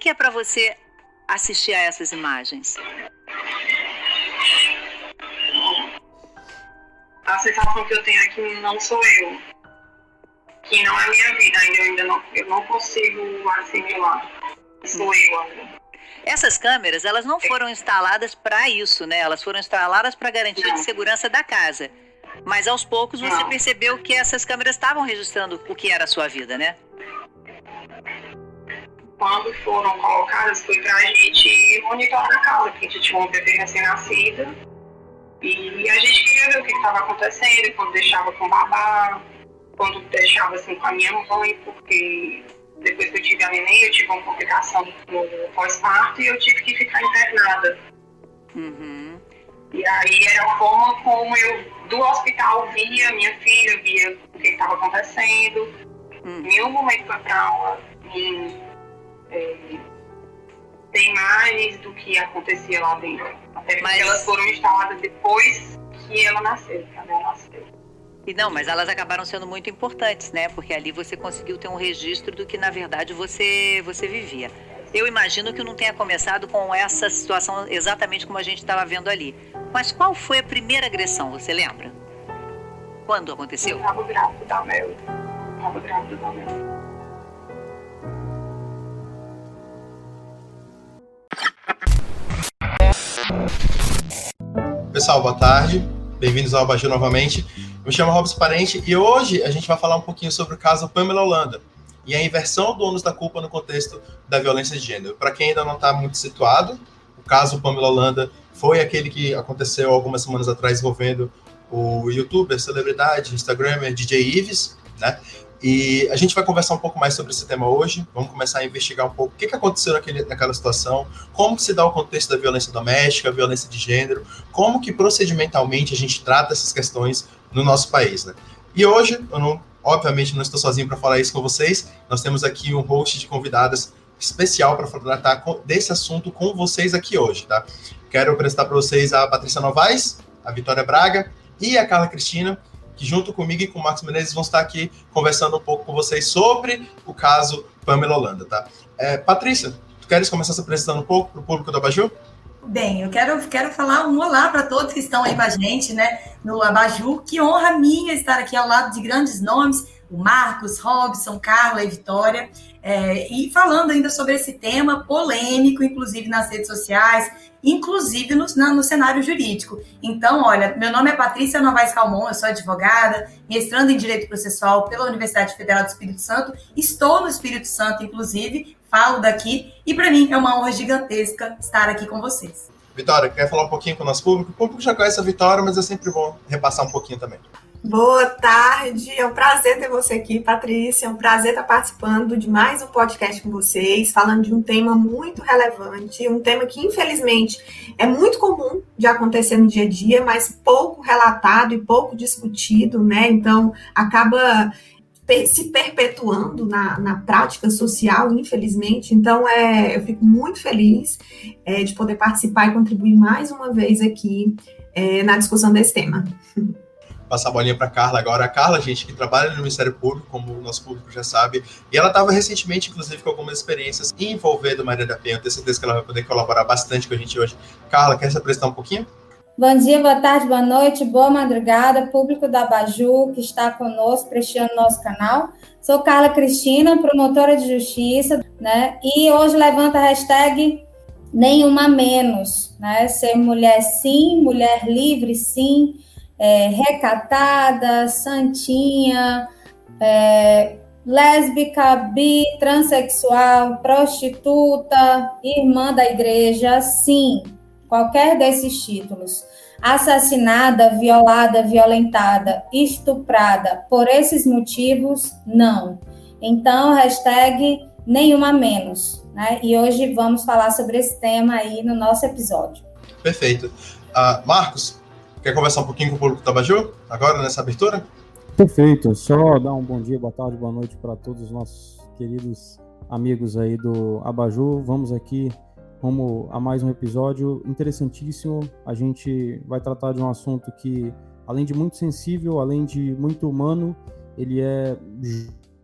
que é para você assistir a essas imagens? A sensação que eu tenho aqui é não sou eu. Que não é a minha vida ainda. Eu ainda não, eu não consigo assimilar. Sou eu ainda. Essas câmeras, elas não foram instaladas para isso, né? Elas foram instaladas para garantia não. de segurança da casa. Mas aos poucos você não. percebeu que essas câmeras estavam registrando o que era a sua vida, né? Quando foram colocadas, foi para a gente monitorar a casa, porque a gente tinha um bebê recém-nascido. E a gente queria ver o que estava acontecendo, quando deixava com o babá, quando deixava assim com a minha mãe, porque depois que eu tive a neném, eu tive uma complicação no pós-parto e eu tive que ficar internada. Uhum. E aí era a forma como eu, do hospital, via minha filha, via o que estava acontecendo. Uhum. Nenhum momento foi trauma, nem é, tem imagens do que acontecia lá dentro. Até Mas... elas foram instaladas depois que ela nasceu, que ela nasceu. E não, mas elas acabaram sendo muito importantes, né? Porque ali você conseguiu ter um registro do que na verdade você você vivia. Eu imagino que não tenha começado com essa situação exatamente como a gente estava vendo ali. Mas qual foi a primeira agressão, você lembra? Quando aconteceu? Eu estava grávida da Mel. Estava grávida da Mel. Pessoal, boa tarde. Bem-vindos ao Abajur novamente. Me chamo Robson Parente e hoje a gente vai falar um pouquinho sobre o caso Pamela Holanda e a inversão do ônus da culpa no contexto da violência de gênero. Para quem ainda não está muito situado, o caso Pamela Holanda foi aquele que aconteceu algumas semanas atrás envolvendo o youtuber, celebridade, instagramer DJ Ives, né? E a gente vai conversar um pouco mais sobre esse tema hoje. Vamos começar a investigar um pouco o que, que aconteceu naquele, naquela situação, como se dá o contexto da violência doméstica, violência de gênero, como que procedimentalmente a gente trata essas questões no nosso país, né? E hoje, eu não, obviamente não estou sozinho para falar isso com vocês. Nós temos aqui um host de convidadas especial para tratar desse assunto com vocês aqui hoje, tá? Quero apresentar para vocês a Patrícia Novaes, a Vitória Braga e a Carla Cristina, que junto comigo e com o Marcos Menezes vão estar aqui conversando um pouco com vocês sobre o caso Pamela Holanda, tá? É, Patrícia, tu queres começar se apresentando um pouco para o público do Abaju? Bem, eu quero, quero falar um olá para todos que estão aí com a gente, né, no Abaju. Que honra minha estar aqui ao lado de grandes nomes, o Marcos, Robson, Carla e Vitória, é, e falando ainda sobre esse tema polêmico, inclusive nas redes sociais, inclusive no, no, cenário jurídico. Então, olha, meu nome é Patrícia Novaes Calmon, eu sou advogada, mestrando em Direito Processual pela Universidade Federal do Espírito Santo, estou no Espírito Santo, inclusive, falo daqui, e para mim é uma honra gigantesca estar aqui com vocês. Vitória, quer falar um pouquinho com o nosso público? O público já conhece a Vitória, mas é sempre bom repassar um pouquinho também. Boa tarde, é um prazer ter você aqui, Patrícia. É um prazer estar participando de mais um podcast com vocês, falando de um tema muito relevante, um tema que, infelizmente, é muito comum de acontecer no dia a dia, mas pouco relatado e pouco discutido, né? Então, acaba se perpetuando na, na prática social, infelizmente. Então, é, eu fico muito feliz é, de poder participar e contribuir mais uma vez aqui é, na discussão desse tema. passar a bolinha para Carla agora. A Carla, gente, que trabalha no Ministério Público, como o nosso público já sabe, e ela estava recentemente, inclusive, com algumas experiências envolvendo Maria da Penha. Eu tenho certeza que ela vai poder colaborar bastante com a gente hoje. Carla, quer se apresentar um pouquinho? Bom dia, boa tarde, boa noite, boa madrugada, público da Baju que está conosco, prestigiando nosso canal. Sou Carla Cristina, promotora de justiça, né? E hoje levanta a hashtag nenhuma menos, né? Ser mulher sim, mulher livre sim, é, recatada, santinha, é, lésbica, bi, transexual, prostituta, irmã da igreja, sim, qualquer desses títulos. Assassinada, violada, violentada, estuprada, por esses motivos, não. Então, hashtag nenhuma menos. Né? E hoje vamos falar sobre esse tema aí no nosso episódio. Perfeito. Uh, Marcos, Quer conversar um pouquinho com o público do agora, nessa abertura? Perfeito. Só dar um bom dia, boa tarde, boa noite para todos os nossos queridos amigos aí do Abaju. Vamos aqui como a mais um episódio interessantíssimo. A gente vai tratar de um assunto que, além de muito sensível, além de muito humano, ele é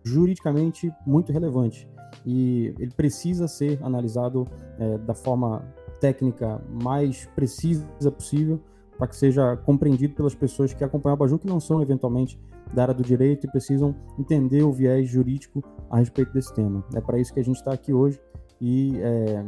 juridicamente muito relevante. e ele precisa ser analisado é, da forma técnica mais precisa possível para que seja compreendido pelas pessoas que acompanham a Baju, que não são eventualmente da área do direito e precisam entender o viés jurídico a respeito desse tema. É para isso que a gente está aqui hoje e é...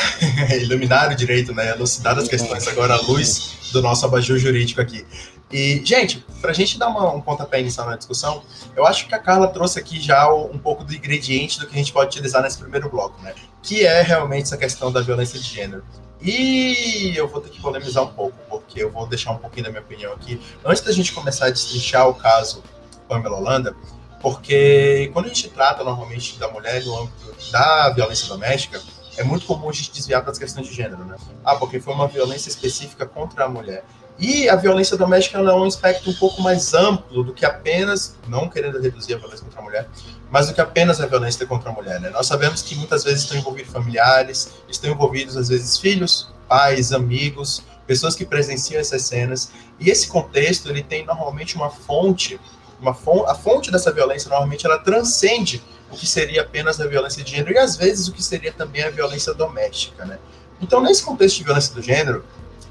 iluminar o direito, né? Elucidar as questões agora à luz do nosso abajur jurídico aqui. E, gente, para a gente dar uma, um pontapé inicial na discussão, eu acho que a Carla trouxe aqui já um pouco do ingrediente do que a gente pode utilizar nesse primeiro bloco, né? Que é realmente essa questão da violência de gênero. E eu vou ter que polemizar um pouco, porque eu vou deixar um pouquinho da minha opinião aqui. Antes da gente começar a destrinchar o caso Pamela Holanda, porque quando a gente trata normalmente da mulher no âmbito da violência doméstica, é muito comum a gente desviar para as questões de gênero, né? Ah, porque foi uma violência específica contra a mulher. E a violência doméstica é um aspecto um pouco mais amplo do que apenas, não querendo reduzir a violência contra a mulher, mas do que apenas a violência contra a mulher. Né? Nós sabemos que muitas vezes estão envolvidos familiares, estão envolvidos às vezes filhos, pais, amigos, pessoas que presenciam essas cenas. E esse contexto ele tem normalmente uma fonte, uma fonte, a fonte dessa violência normalmente ela transcende o que seria apenas a violência de gênero e às vezes o que seria também a violência doméstica, né? Então, nesse contexto de violência do gênero,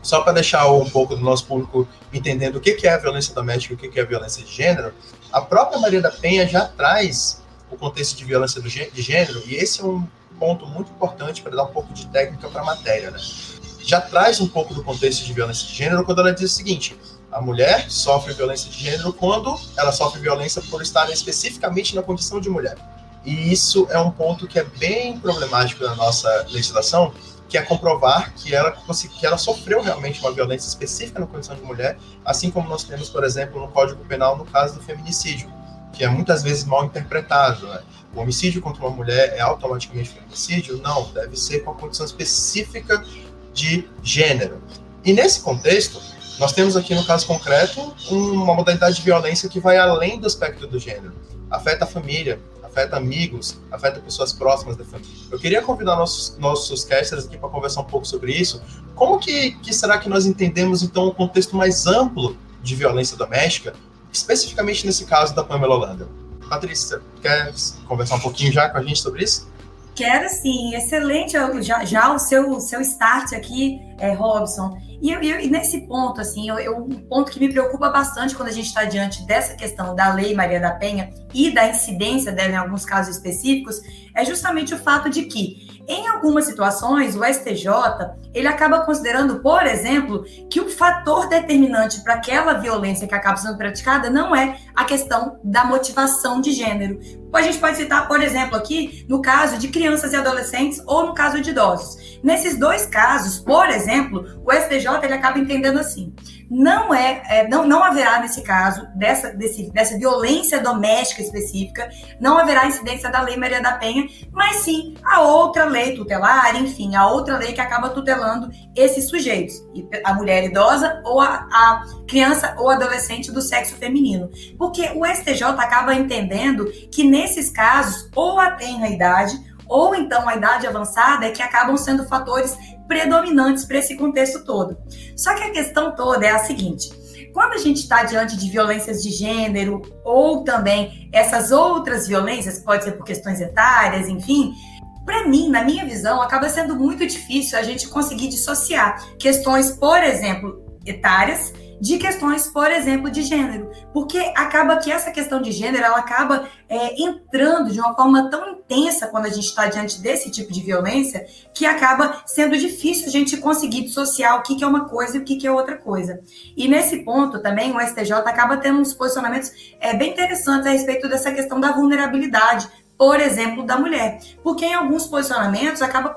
só para deixar um pouco do nosso público entendendo o que é a violência doméstica e o que é a violência de gênero, a própria Maria da Penha já traz o contexto de violência de gênero, e esse é um ponto muito importante para dar um pouco de técnica para a matéria, né? Já traz um pouco do contexto de violência de gênero quando ela diz o seguinte: a mulher sofre violência de gênero quando ela sofre violência por estar especificamente na condição de mulher. E isso é um ponto que é bem problemático na nossa legislação, que é comprovar que ela, que ela sofreu realmente uma violência específica na condição de mulher, assim como nós temos, por exemplo, no Código Penal no caso do feminicídio, que é muitas vezes mal interpretado. Né? O homicídio contra uma mulher é automaticamente feminicídio? Não, deve ser com a condição específica de gênero. E nesse contexto, nós temos aqui no caso concreto uma modalidade de violência que vai além do aspecto do gênero. Afeta a família, afeta amigos, afeta pessoas próximas da família. Eu queria convidar nossos, nossos casters aqui para conversar um pouco sobre isso. Como que, que será que nós entendemos, então, o um contexto mais amplo de violência doméstica, especificamente nesse caso da Pamela Holanda? Patrícia, quer conversar um pouquinho já com a gente sobre isso? Quero sim, excelente já, já o seu, seu start aqui, é, Robson. E, eu, eu, e nesse ponto, assim, eu, eu, um ponto que me preocupa bastante quando a gente está diante dessa questão da Lei Maria da Penha e da incidência dela em alguns casos específicos, é justamente o fato de que em algumas situações, o STJ ele acaba considerando, por exemplo, que o fator determinante para aquela violência que acaba sendo praticada não é a questão da motivação de gênero. A gente pode citar, por exemplo, aqui no caso de crianças e adolescentes ou no caso de idosos. Nesses dois casos, por exemplo, o STJ ele acaba entendendo assim: não é, é, não, não haverá nesse caso dessa, desse, dessa violência doméstica específica, não haverá incidência da Lei Maria da Penha, mas sim a outra lei tutelar, enfim, a outra lei que acaba tutelando esses sujeitos, a mulher idosa ou a, a criança ou adolescente do sexo feminino, porque o STJ acaba entendendo que nesses casos ou a tenra idade ou então a idade avançada é que acabam sendo fatores predominantes para esse contexto todo. Só que a questão toda é a seguinte: quando a gente está diante de violências de gênero ou também essas outras violências, pode ser por questões etárias, enfim, para mim, na minha visão, acaba sendo muito difícil a gente conseguir dissociar questões, por exemplo, etárias de questões, por exemplo, de gênero, porque acaba que essa questão de gênero ela acaba é, entrando de uma forma tão intensa quando a gente está diante desse tipo de violência que acaba sendo difícil a gente conseguir dissociar o que, que é uma coisa e o que, que é outra coisa. E nesse ponto também o STJ acaba tendo uns posicionamentos é, bem interessantes a respeito dessa questão da vulnerabilidade por exemplo, da mulher. Porque em alguns posicionamentos acaba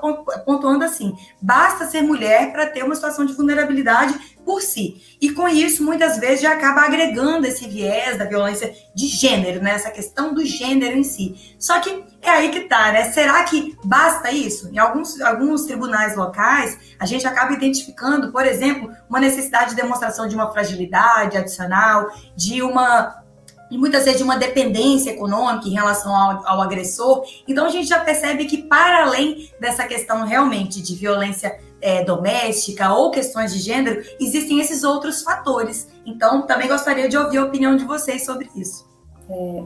pontuando assim: basta ser mulher para ter uma situação de vulnerabilidade por si. E com isso, muitas vezes, já acaba agregando esse viés da violência de gênero, né? Essa questão do gênero em si. Só que é aí que tá, né? Será que basta isso? Em alguns, alguns tribunais locais, a gente acaba identificando, por exemplo, uma necessidade de demonstração de uma fragilidade adicional, de uma e muitas vezes de uma dependência econômica em relação ao, ao, agressor. Então a gente já percebe que, para além dessa questão realmente de violência é, doméstica ou questões de gênero, existem esses outros fatores. Então também gostaria de ouvir a opinião de vocês sobre isso. É,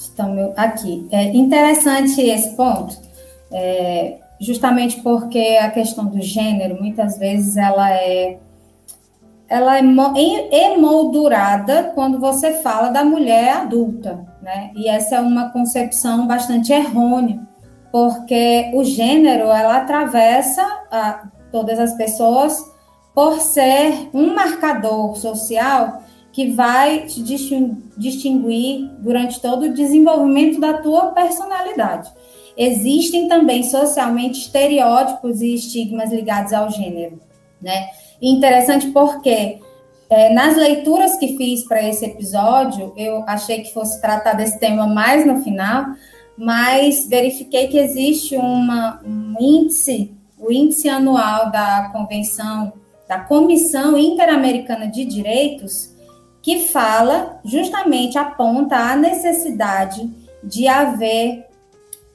Estamos aqui. É interessante esse ponto, é, justamente porque a questão do gênero, muitas vezes, ela é ela é emoldurada quando você fala da mulher adulta, né? E essa é uma concepção bastante errônea, porque o gênero ela atravessa a, todas as pessoas por ser um marcador social que vai te distinguir durante todo o desenvolvimento da tua personalidade. Existem também socialmente estereótipos e estigmas ligados ao gênero, né? interessante porque é, nas leituras que fiz para esse episódio, eu achei que fosse tratar desse tema mais no final, mas verifiquei que existe uma, um índice, o índice anual da Convenção, da Comissão Interamericana de Direitos, que fala, justamente aponta a necessidade de haver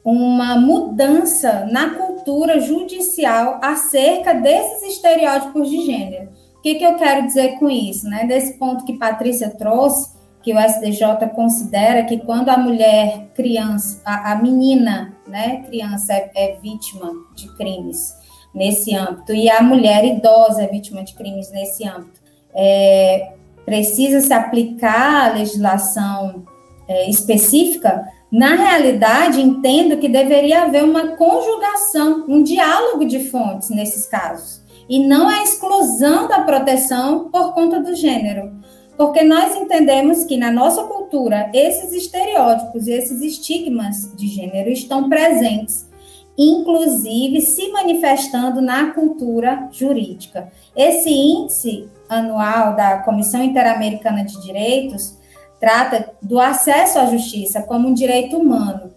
uma mudança na cultura judicial acerca desses estereótipos de gênero. O que, que eu quero dizer com isso? Né? Desse ponto que Patrícia trouxe, que o SDJ considera que quando a mulher criança, a, a menina, né, criança é, é, vítima de crimes nesse âmbito. E a mulher idosa é vítima de crimes nesse âmbito, é, precisa se aplicar a legislação é, específica, na realidade, entendo que deveria haver uma conjugação, um diálogo de fontes nesses casos, e não a exclusão da proteção por conta do gênero. Porque nós entendemos que na nossa cultura esses estereótipos e esses estigmas de gênero estão presentes, inclusive se manifestando na cultura jurídica. Esse índice anual da Comissão Interamericana de Direitos trata do acesso à justiça como um direito humano.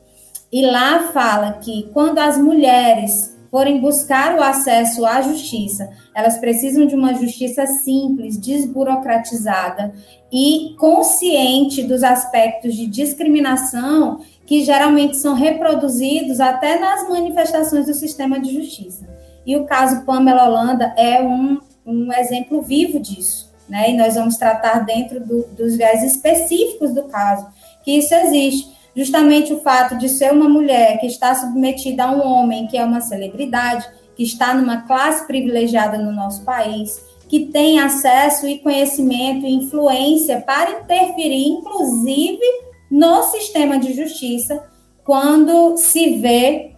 E lá fala que quando as mulheres forem buscar o acesso à justiça, elas precisam de uma justiça simples, desburocratizada e consciente dos aspectos de discriminação que geralmente são reproduzidos até nas manifestações do sistema de justiça. E o caso Pamela Holanda é um, um exemplo vivo disso né? E nós vamos tratar dentro do, dos viés específicos do caso, que isso existe. Justamente o fato de ser uma mulher que está submetida a um homem que é uma celebridade, que está numa classe privilegiada no nosso país, que tem acesso e conhecimento e influência para interferir, inclusive, no sistema de justiça, quando se vê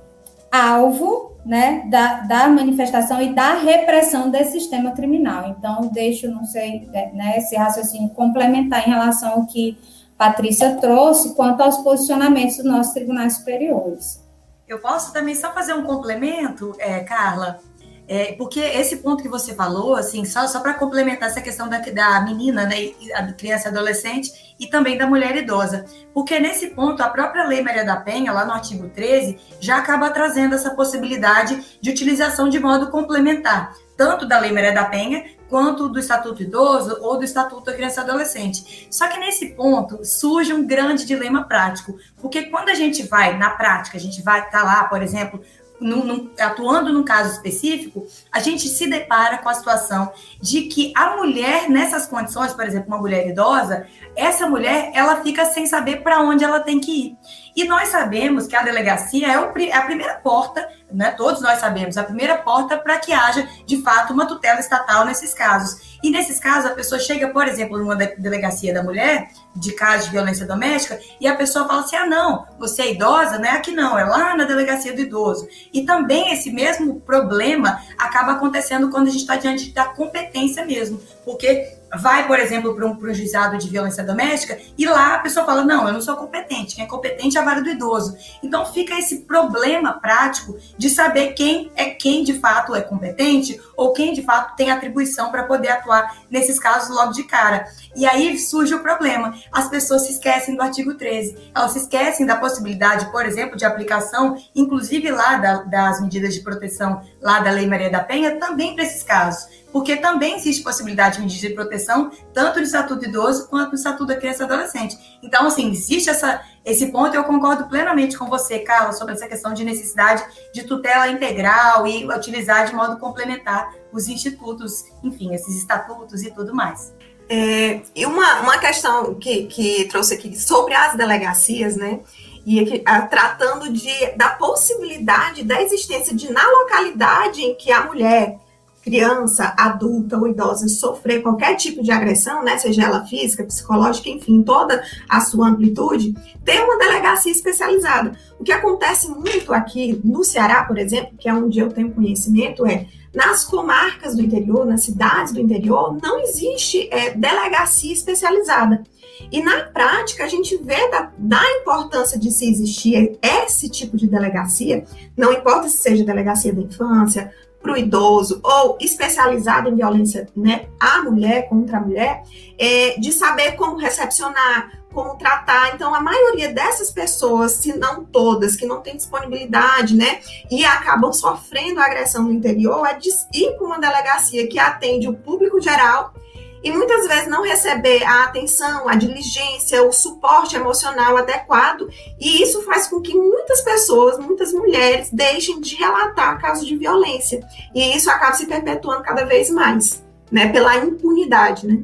alvo né, da, da manifestação e da repressão desse sistema criminal. Então, deixo, não sei, né, esse raciocínio complementar em relação ao que Patrícia trouxe quanto aos posicionamentos dos nossos tribunais superiores. Eu posso também só fazer um complemento, é, Carla? É, porque esse ponto que você falou, assim, só, só para complementar essa questão da, da menina, né, a criança e adolescente, e também da mulher idosa. Porque nesse ponto, a própria Lei Maria da Penha, lá no artigo 13, já acaba trazendo essa possibilidade de utilização de modo complementar, tanto da Lei Maria da Penha, quanto do Estatuto Idoso ou do Estatuto da Criança e Adolescente. Só que nesse ponto surge um grande dilema prático, porque quando a gente vai na prática, a gente vai estar tá lá, por exemplo, no, no, atuando num caso específico, a gente se depara com a situação de que a mulher, nessas condições, por exemplo, uma mulher idosa, essa mulher ela fica sem saber para onde ela tem que ir. E nós sabemos que a delegacia é, é a primeira porta, né, todos nós sabemos, a primeira porta para que haja, de fato, uma tutela estatal nesses casos. E nesses casos, a pessoa chega, por exemplo, numa delegacia da mulher, de caso de violência doméstica, e a pessoa fala assim: ah, não, você é idosa, não é aqui não, é lá na delegacia do idoso. E também esse mesmo problema acaba acontecendo quando a gente está diante da competência mesmo, porque vai, por exemplo, para um, um juizado de violência doméstica e lá a pessoa fala: não, eu não sou competente, quem é competente é a vara do idoso. Então fica esse problema prático de saber quem é quem de fato é competente ou quem de fato tem atribuição para poder atuar nesses casos logo de cara. E aí surge o problema: as pessoas se esquecem do artigo 13, elas se esquecem da possibilidade, por exemplo, de aplicação, inclusive lá da, das medidas de proteção lá da Lei Maria da Penha, também para esses casos porque também existe possibilidade de medida de proteção, tanto no Estatuto Idoso quanto no Estatuto da Criança e Adolescente. Então, assim, existe essa, esse ponto eu concordo plenamente com você, Carla, sobre essa questão de necessidade de tutela integral e utilizar de modo complementar os institutos, enfim, esses estatutos e tudo mais. É, e uma, uma questão que, que trouxe aqui sobre as delegacias, né? E aqui, a, tratando de, da possibilidade da existência de, na localidade em que a mulher, criança, adulta ou idosa sofrer qualquer tipo de agressão, né, seja ela física, psicológica, enfim, toda a sua amplitude, ter uma delegacia especializada. O que acontece muito aqui no Ceará, por exemplo, que é onde eu tenho conhecimento, é nas comarcas do interior, nas cidades do interior, não existe é, delegacia especializada. E na prática, a gente vê da, da, importância de se existir esse tipo de delegacia, não importa se seja delegacia da infância, para o idoso ou especializada em violência né, à mulher, contra a mulher, é, de saber como recepcionar, como tratar. Então, a maioria dessas pessoas, se não todas, que não têm disponibilidade, né, e acabam sofrendo agressão no interior, é de ir para uma delegacia que atende o público geral e muitas vezes não receber a atenção, a diligência, o suporte emocional adequado, e isso faz com que muitas pessoas, muitas mulheres, deixem de relatar casos de violência. E isso acaba se perpetuando cada vez mais, né, pela impunidade, né?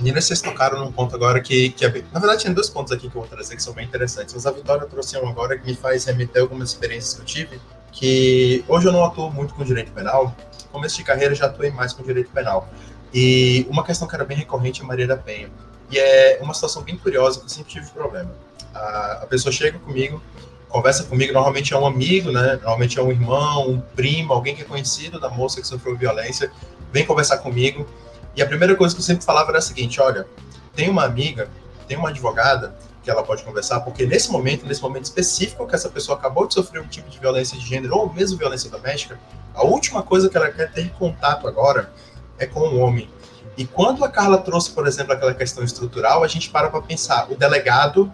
Meninas, vocês tocaram num ponto agora que, que é, na verdade, tem dois pontos aqui que eu vou trazer que são bem interessantes. Mas a Vitória trouxe um agora que me faz remeter algumas experiências que eu tive. Que hoje eu não atuo muito com direito penal. Começo de carreira já atuei mais com direito penal. E uma questão que era bem recorrente é Maria da Penha. E é uma situação bem curiosa que eu sempre tive problema. A, a pessoa chega comigo, conversa comigo, normalmente é um amigo, né? Normalmente é um irmão, um primo, alguém que é conhecido da moça que sofreu violência, vem conversar comigo e a primeira coisa que eu sempre falava era a seguinte: olha, tem uma amiga, tem uma advogada que ela pode conversar, porque nesse momento, nesse momento específico que essa pessoa acabou de sofrer um tipo de violência de gênero ou mesmo violência doméstica, a última coisa que ela quer ter contato agora é com o homem. E quando a Carla trouxe, por exemplo, aquela questão estrutural, a gente para para pensar, o delegado,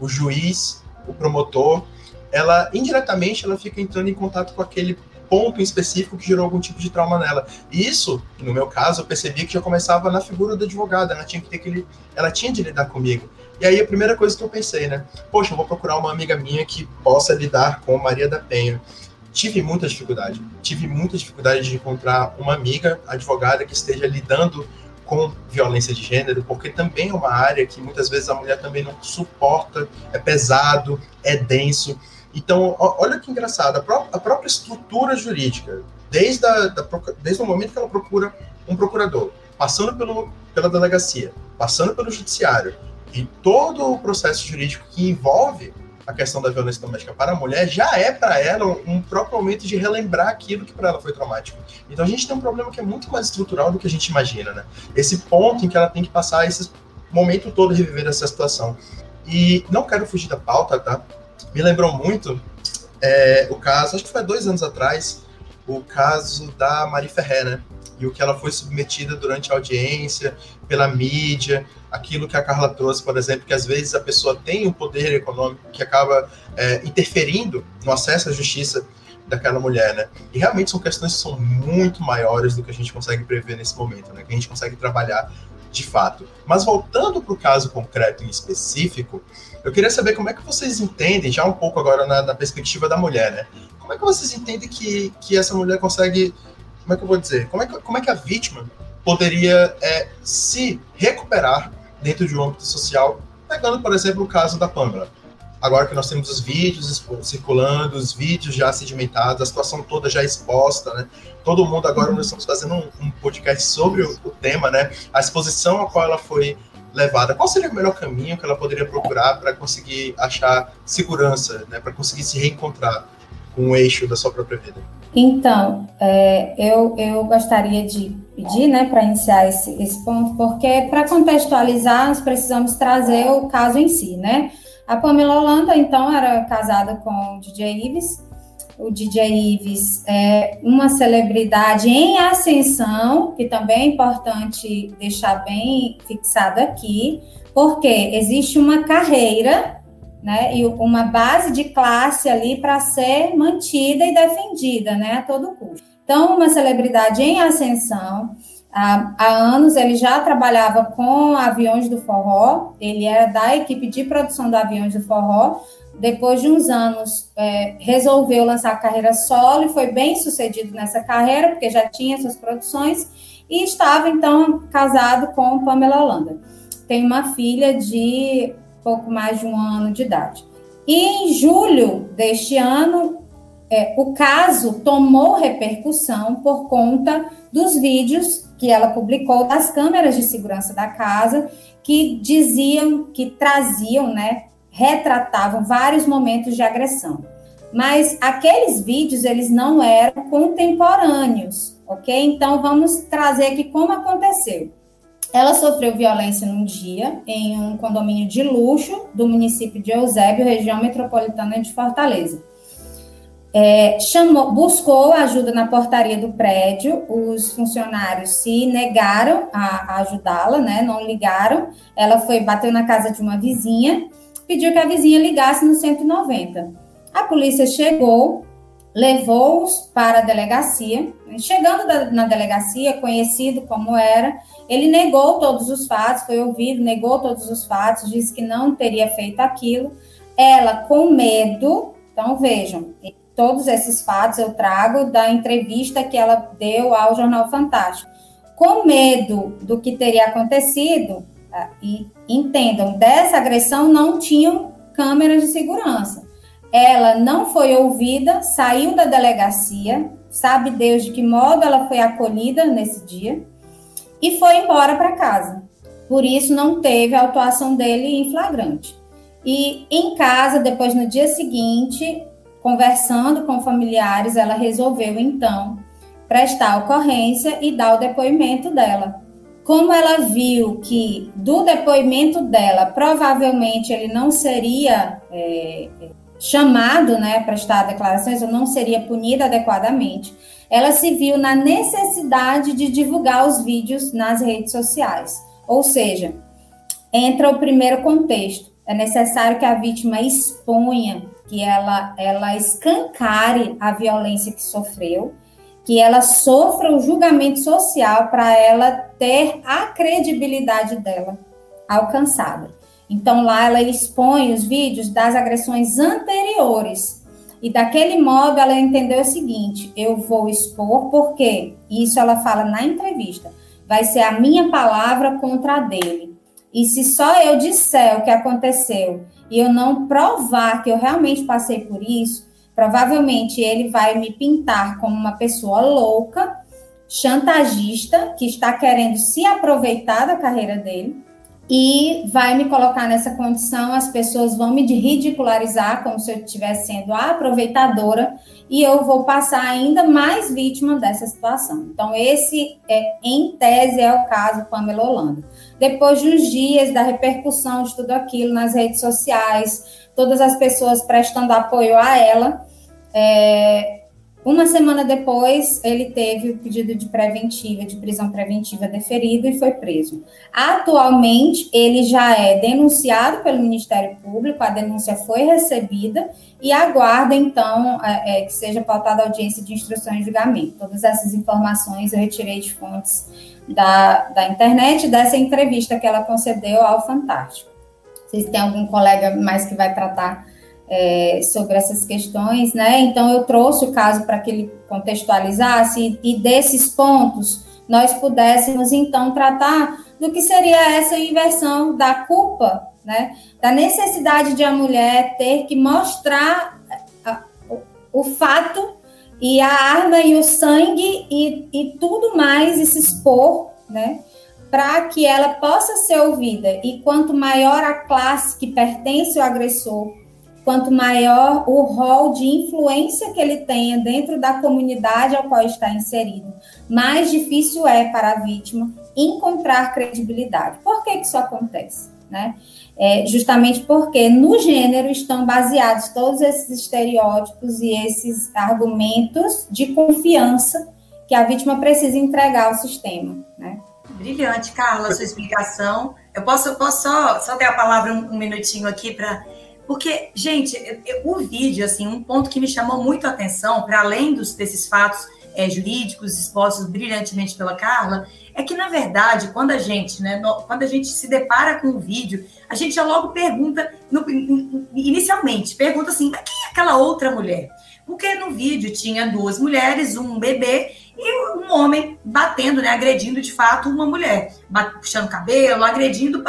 o juiz, o promotor, ela indiretamente ela fica entrando em contato com aquele ponto específico que gerou algum tipo de trauma nela. E isso, no meu caso, eu percebi que já começava na figura do advogado, ela tinha que ter aquele, ela tinha de lidar comigo. E aí a primeira coisa que eu pensei, né? Poxa, eu vou procurar uma amiga minha que possa lidar com Maria da Penha. Tive muita dificuldade. Tive muita dificuldade de encontrar uma amiga advogada que esteja lidando com violência de gênero, porque também é uma área que muitas vezes a mulher também não suporta, é pesado, é denso. Então, olha que engraçado, a, pró a própria estrutura jurídica, desde, a, da, desde o momento que ela procura um procurador, passando pelo, pela delegacia, passando pelo judiciário, e todo o processo jurídico que envolve a questão da violência doméstica para a mulher já é para ela um próprio momento de relembrar aquilo que para ela foi traumático. Então a gente tem um problema que é muito mais estrutural do que a gente imagina, né? Esse ponto em que ela tem que passar esse momento todo reviver essa situação. E não quero fugir da pauta, tá? me lembrou muito é, o caso, acho que foi dois anos atrás, o caso da Marie Ferrer, né? E o que ela foi submetida durante a audiência, pela mídia, aquilo que a Carla trouxe, por exemplo, que às vezes a pessoa tem um poder econômico que acaba é, interferindo no acesso à justiça daquela mulher, né? E realmente são questões que são muito maiores do que a gente consegue prever nesse momento, né? Que a gente consegue trabalhar de fato. Mas voltando para o caso concreto em específico, eu queria saber como é que vocês entendem, já um pouco agora na, na, perspectiva da mulher, né? Como é que vocês entendem que, que essa mulher consegue, como é que eu vou dizer, como é que, como é que a vítima poderia é, se recuperar dentro de um âmbito social, pegando, por exemplo, o caso da Pamela. Agora que nós temos os vídeos circulando, os vídeos já sedimentados, a situação toda já exposta, né? Todo mundo agora nós estamos fazendo um, um podcast sobre o, o, tema, né? A exposição a qual ela foi levada. Qual seria o melhor caminho que ela poderia procurar para conseguir achar segurança, né? Para conseguir se reencontrar com o eixo da sua própria vida? Então, é, eu, eu gostaria de pedir, né, para iniciar esse, esse ponto, porque para contextualizar, nós precisamos trazer o caso em si, né? A Pamela Holanda, então, era casada com o DJ Ives. O DJ Ives é uma celebridade em ascensão, que também é importante deixar bem fixado aqui, porque existe uma carreira né, e uma base de classe ali para ser mantida e defendida né, a todo custo. Então, uma celebridade em ascensão, Há, há, anos ele já trabalhava com aviões do forró, ele era da equipe de produção do aviões do forró, depois de uns anos, é, resolveu lançar a carreira solo e foi bem sucedido nessa carreira, porque já tinha suas produções, e estava então casado com Pamela Holanda. Tem uma filha de pouco mais de um ano de idade. E em julho deste ano, é, o caso tomou repercussão por conta dos vídeos que ela publicou das câmeras de segurança da casa, que diziam, que traziam, né, retratavam vários momentos de agressão. Mas aqueles vídeos, eles não eram contemporâneos, ok? Então, vamos trazer aqui como aconteceu. Ela sofreu violência num dia em um condomínio de luxo do município de Eusébio, região metropolitana de Fortaleza. É, chamou, buscou ajuda na portaria do prédio, os funcionários se negaram a, a ajudá-la, né? Não ligaram. Ela foi, bateu na casa de uma vizinha pediu que a vizinha ligasse no 190. A polícia chegou, levou-os para a delegacia. Chegando na delegacia, conhecido como era, ele negou todos os fatos, foi ouvido, negou todos os fatos, disse que não teria feito aquilo. Ela, com medo, então vejam, todos esses fatos eu trago da entrevista que ela deu ao Jornal Fantástico. Com medo do que teria acontecido, ah, e entendam, dessa agressão não tinham câmeras de segurança. Ela não foi ouvida, saiu da delegacia, sabe Deus de que modo ela foi acolhida nesse dia, e foi embora para casa. Por isso não teve a autuação dele em flagrante. E em casa, depois no dia seguinte, conversando com familiares, ela resolveu então prestar ocorrência e dar o depoimento dela como ela viu que do depoimento dela, provavelmente ele não seria é, chamado né, a prestar declarações ou não seria punida adequadamente, ela se viu na necessidade de divulgar os vídeos nas redes sociais. Ou seja, entra o primeiro contexto. É necessário que a vítima exponha, que ela, ela escancare a violência que sofreu que ela sofra o julgamento social para ela ter a credibilidade dela alcançada. Então lá ela expõe os vídeos das agressões anteriores. E daquele modo ela entendeu o seguinte: eu vou expor porque isso ela fala na entrevista. Vai ser a minha palavra contra a dele. E se só eu disser o que aconteceu e eu não provar que eu realmente passei por isso, Provavelmente ele vai me pintar como uma pessoa louca, chantagista, que está querendo se aproveitar da carreira dele e vai me colocar nessa condição. As pessoas vão me ridicularizar como se eu estivesse sendo a aproveitadora e eu vou passar ainda mais vítima dessa situação. Então, esse, é, em tese, é o caso Pamela Holanda. Depois de uns dias da repercussão de tudo aquilo nas redes sociais, todas as pessoas prestando apoio a ela, é, uma semana depois, ele teve o pedido de preventiva, de prisão preventiva deferido e foi preso. Atualmente, ele já é denunciado pelo Ministério Público, a denúncia foi recebida e aguarda, então, é, é, que seja pautada a audiência de instrução e julgamento. Todas essas informações eu retirei de fontes da, da internet, dessa entrevista que ela concedeu ao Fantástico. Vocês têm algum colega mais que vai tratar é, sobre essas questões, né? Então eu trouxe o caso para que ele contextualizasse e, e desses pontos nós pudéssemos então tratar do que seria essa inversão da culpa, né? Da necessidade de a mulher ter que mostrar a, o, o, fato e a arma e o sangue e, e tudo mais e se expor, né? Para que ela possa ser ouvida. E quanto maior a classe que pertence ao agressor, quanto maior o rol de influência que ele tenha dentro da comunidade ao qual está inserido, mais difícil é para a vítima encontrar credibilidade. Por que, que isso acontece? Né? É justamente porque no gênero estão baseados todos esses estereótipos e esses argumentos de confiança que a vítima precisa entregar ao sistema. Né? Brilhante, Carla, sua explicação. Eu posso, posso só, só ter a palavra um, um minutinho aqui para porque, gente, o vídeo, assim, um ponto que me chamou muito a atenção, para além dos, desses fatos é, jurídicos expostos brilhantemente pela Carla, é que, na verdade, quando a gente, né, no, quando a gente se depara com o vídeo, a gente já logo pergunta, no, inicialmente, pergunta assim, mas quem é aquela outra mulher? Porque no vídeo tinha duas mulheres, um bebê e um homem batendo, né, agredindo de fato uma mulher, puxando cabelo, agredindo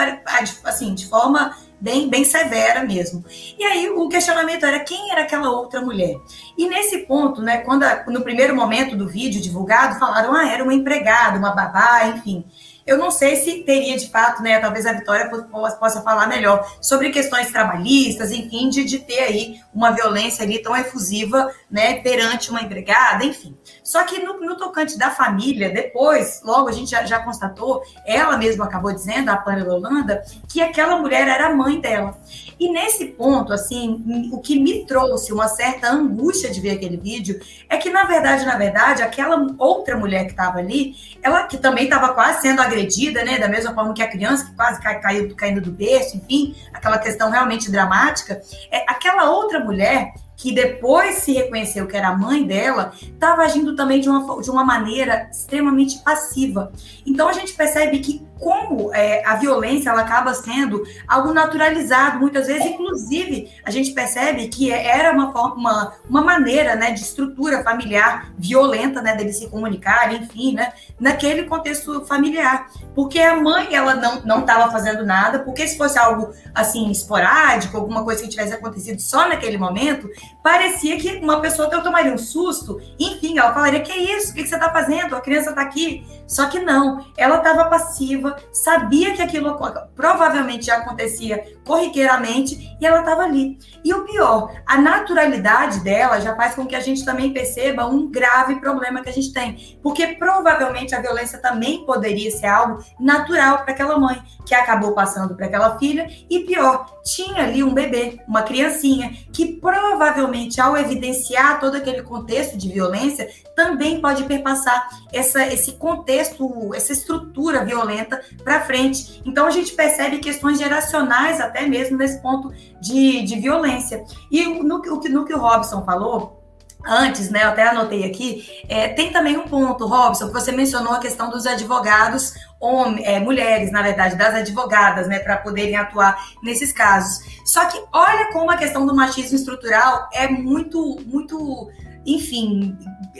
assim, de forma bem, bem severa mesmo. E aí o questionamento era quem era aquela outra mulher. E nesse ponto, né, quando a, no primeiro momento do vídeo divulgado, falaram, ah, era uma empregada, uma babá, enfim. Eu não sei se teria de fato, né? Talvez a Vitória possa falar melhor sobre questões trabalhistas, enfim, de, de ter aí uma violência ali tão efusiva, né, perante uma empregada, enfim. Só que no, no tocante da família, depois, logo a gente já, já constatou, ela mesma acabou dizendo, a Pamela Holanda, que aquela mulher era a mãe dela. E nesse ponto, assim, o que me trouxe uma certa angústia de ver aquele vídeo é que, na verdade, na verdade, aquela outra mulher que estava ali, ela que também estava quase sendo agredida, né? Da mesma forma que a criança que quase cai, caiu caindo do berço, enfim, aquela questão realmente dramática. É, aquela outra mulher que depois se reconheceu que era a mãe dela, estava agindo também de uma, de uma maneira extremamente passiva. Então a gente percebe que como é, a violência ela acaba sendo algo naturalizado muitas vezes, inclusive a gente percebe que era uma, uma, uma maneira né, de estrutura familiar violenta né, dele se comunicar, enfim, né, naquele contexto familiar. Porque a mãe ela não estava fazendo nada, porque se fosse algo assim esporádico, alguma coisa que tivesse acontecido só naquele momento, parecia que uma pessoa tomaria um susto, enfim, ela falaria: Que é isso? O que você está fazendo? A criança está aqui. Só que não, ela estava passiva, sabia que aquilo provavelmente já acontecia corriqueiramente e ela estava ali. E o pior, a naturalidade dela já faz com que a gente também perceba um grave problema que a gente tem, porque provavelmente a violência também poderia ser algo natural para aquela mãe que acabou passando para aquela filha e pior, tinha ali um bebê, uma criancinha que provavelmente ao evidenciar todo aquele contexto de violência também pode perpassar essa, esse contexto, essa estrutura violenta para frente. Então a gente percebe questões geracionais até mesmo nesse ponto de, de violência. E no, no, no que o Robson falou, antes, né, eu até anotei aqui, é, tem também um ponto, Robson, que você mencionou a questão dos advogados, homens, é, mulheres, na verdade, das advogadas, né, para poderem atuar nesses casos. Só que olha como a questão do machismo estrutural é muito, muito enfim,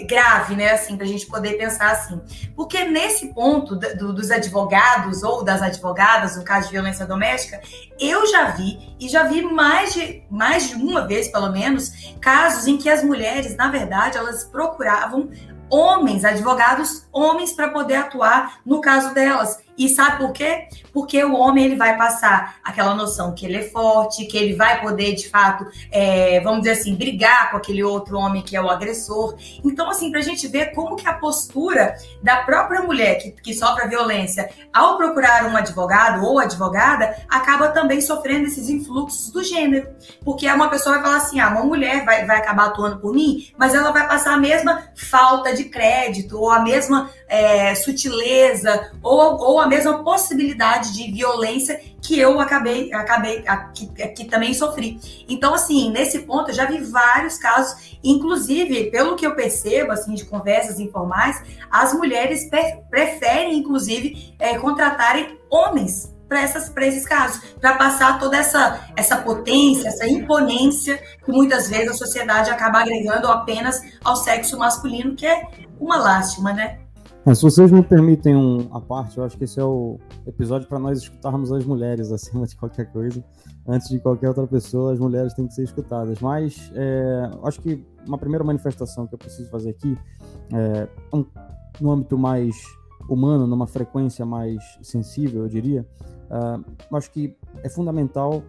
grave, né, assim, para a gente poder pensar assim. Porque nesse ponto do, dos advogados ou das advogadas, no caso de violência doméstica, eu já vi, e já vi mais de, mais de uma vez, pelo menos, casos em que as mulheres, na verdade, elas procuravam homens, advogados homens, para poder atuar no caso delas. E sabe por quê? Porque o homem ele vai passar aquela noção que ele é forte, que ele vai poder, de fato, é, vamos dizer assim, brigar com aquele outro homem que é o agressor. Então, assim, para a gente ver como que a postura da própria mulher que, que sofre a violência, ao procurar um advogado ou advogada, acaba também sofrendo esses influxos do gênero. Porque uma pessoa vai falar assim, ah, uma mulher vai, vai acabar atuando por mim, mas ela vai passar a mesma falta de crédito, ou a mesma é, sutileza, ou, ou a mesma possibilidade de violência que eu acabei, acabei que, que também sofri. Então, assim, nesse ponto eu já vi vários casos, inclusive, pelo que eu percebo, assim, de conversas informais, as mulheres preferem, inclusive, é, contratarem homens para esses casos, para passar toda essa, essa potência, essa imponência que muitas vezes a sociedade acaba agregando apenas ao sexo masculino, que é uma lástima, né? É, se vocês me permitem um, a parte, eu acho que esse é o episódio para nós escutarmos as mulheres acima de qualquer coisa. Antes de qualquer outra pessoa, as mulheres têm que ser escutadas. Mas é, acho que uma primeira manifestação que eu preciso fazer aqui, é, um, no âmbito mais humano, numa frequência mais sensível, eu diria, uh, acho que é fundamental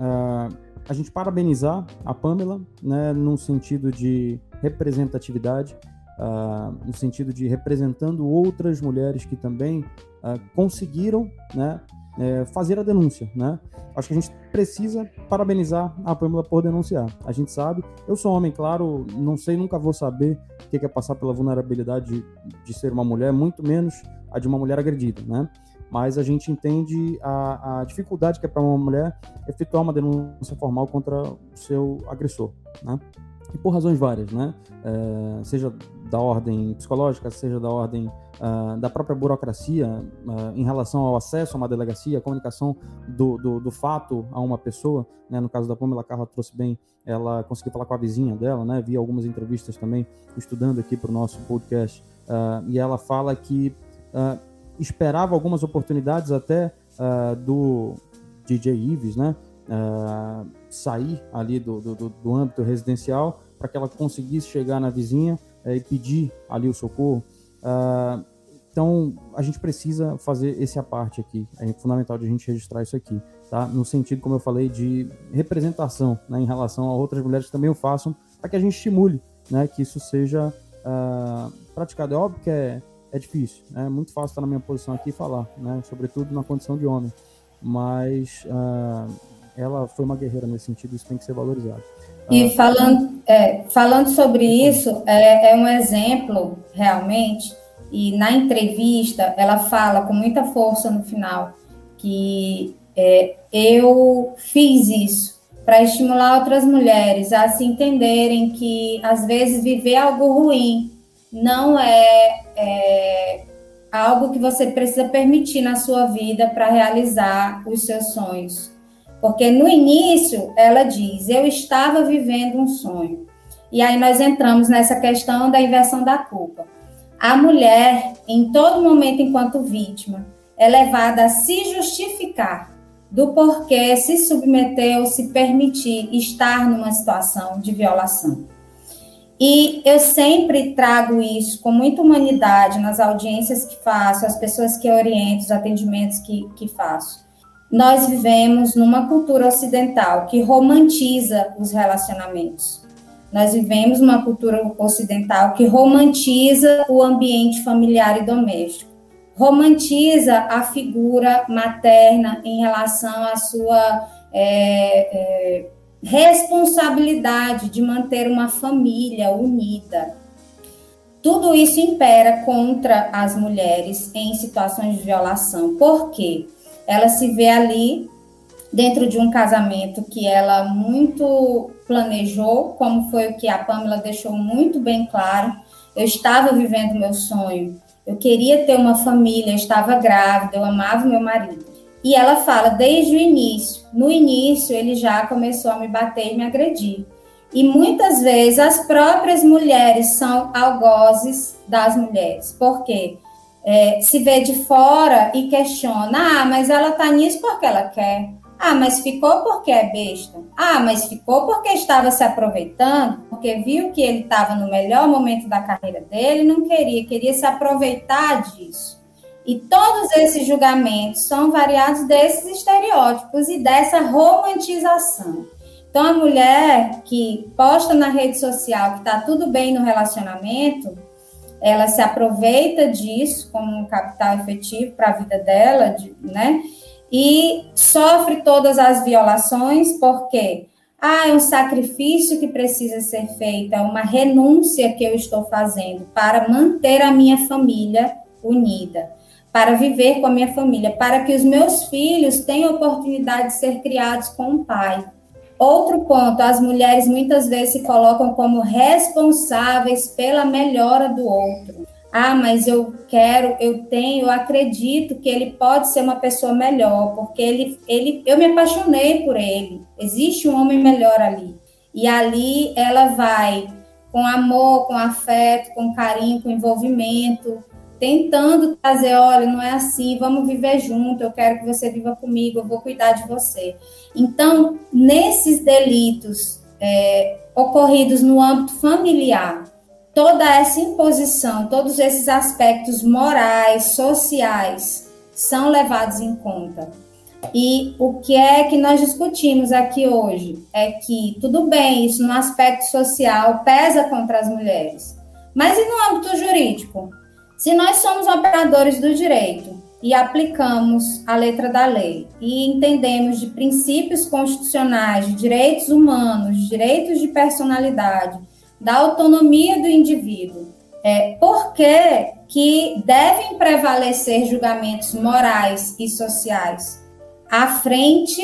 uh, a gente parabenizar a Pamela, né, num sentido de representatividade, uh, no sentido de representando outras mulheres que também uh, conseguiram né, é, fazer a denúncia. Né? Acho que a gente precisa parabenizar a Pamela por denunciar. A gente sabe, eu sou homem, claro, não sei, nunca vou saber o que é passar pela vulnerabilidade de, de ser uma mulher, muito menos a de uma mulher agredida, né? Mas a gente entende a, a dificuldade que é para uma mulher efetuar uma denúncia formal contra o seu agressor, né? E por razões várias, né? É, seja da ordem psicológica, seja da ordem uh, da própria burocracia uh, em relação ao acesso a uma delegacia, a comunicação do, do, do fato a uma pessoa, né? No caso da Pamela Carla trouxe bem, ela conseguiu falar com a vizinha dela, né? Vi algumas entrevistas também, estudando aqui para o nosso podcast, uh, e ela fala que esperava algumas oportunidades até do DJ Ives, né? Sair ali do, do, do âmbito residencial para que ela conseguisse chegar na vizinha é, e pedir ali o socorro. Uh, então, a gente precisa fazer esse a parte aqui. É fundamental de a gente registrar isso aqui, tá? No sentido, como eu falei, de representação, né, em relação a outras mulheres que também o façam, para que a gente estimule, né, que isso seja uh, praticado. É óbvio que é, é difícil, né? É muito fácil estar na minha posição aqui e falar, né? Sobretudo na condição de homem. Mas uh, ela foi uma guerreira nesse sentido, isso tem que ser valorizado. E falando, é, falando sobre isso, é, é, um exemplo realmente, e na entrevista ela fala com muita força no final que é, eu fiz isso para estimular outras mulheres a se entenderem que às vezes viver algo ruim não é, é algo que você precisa permitir na sua vida para realizar os seus sonhos. Porque no início ela diz: Eu estava vivendo um sonho. E aí nós entramos nessa questão da inversão da culpa. A mulher, em todo momento, enquanto vítima, é levada a se justificar do porquê se submeter ou se permitir estar numa situação de violação. E eu sempre trago isso com muita humanidade nas audiências que faço, as pessoas que oriento, os atendimentos que, que faço nós vivemos numa cultura ocidental que romantiza os relacionamentos. Nós vivemos uma cultura ocidental que romantiza o ambiente familiar e doméstico. Romantiza a figura materna em relação à sua é, é, responsabilidade de manter uma família unida. Tudo isso impera contra as mulheres em situações de violação. Por quê? Ela se vê ali dentro de um casamento que ela muito planejou, como foi o que a Pamela deixou muito bem claro. Eu estava vivendo meu sonho, eu queria ter uma família, eu estava grávida, eu amava meu marido. E ela fala desde o início. No início, ele já começou a me bater e me agredir. E muitas vezes as próprias mulheres são algozes das mulheres. Por quê? É, se vê de fora e questiona: ah, mas ela tá nisso porque ela quer. Ah, mas ficou porque é besta. Ah, mas ficou porque estava se aproveitando, porque viu que ele estava no melhor momento da carreira dele, não queria, queria se aproveitar disso. E todos esses julgamentos são variados desses estereótipos e dessa romantização. Então, a mulher que posta na rede social que está tudo bem no relacionamento, ela se aproveita disso como um capital efetivo para a vida dela, né? E sofre todas as violações, porque ah, é um sacrifício que precisa ser feito, é uma renúncia que eu estou fazendo para manter a minha família unida, para viver com a minha família, para que os meus filhos tenham oportunidade de ser criados com um pai. Outro ponto, as mulheres muitas vezes se colocam como responsáveis pela melhora do outro. Ah, mas eu quero, eu tenho, eu acredito que ele pode ser uma pessoa melhor, porque ele, ele, eu me apaixonei por ele. Existe um homem melhor ali. E ali ela vai com amor, com afeto, com carinho, com envolvimento, tentando trazer, olha, não é assim, vamos viver junto, eu quero que você viva comigo, eu vou cuidar de você. Então, nesses delitos é, ocorridos no âmbito familiar, toda essa imposição, todos esses aspectos morais, sociais, são levados em conta. E o que é que nós discutimos aqui hoje é que, tudo bem, isso no aspecto social pesa contra as mulheres, mas e no âmbito jurídico? Se nós somos operadores do direito e aplicamos a letra da lei e entendemos de princípios constitucionais, de direitos humanos, de direitos de personalidade, da autonomia do indivíduo, é, por que, que devem prevalecer julgamentos morais e sociais à frente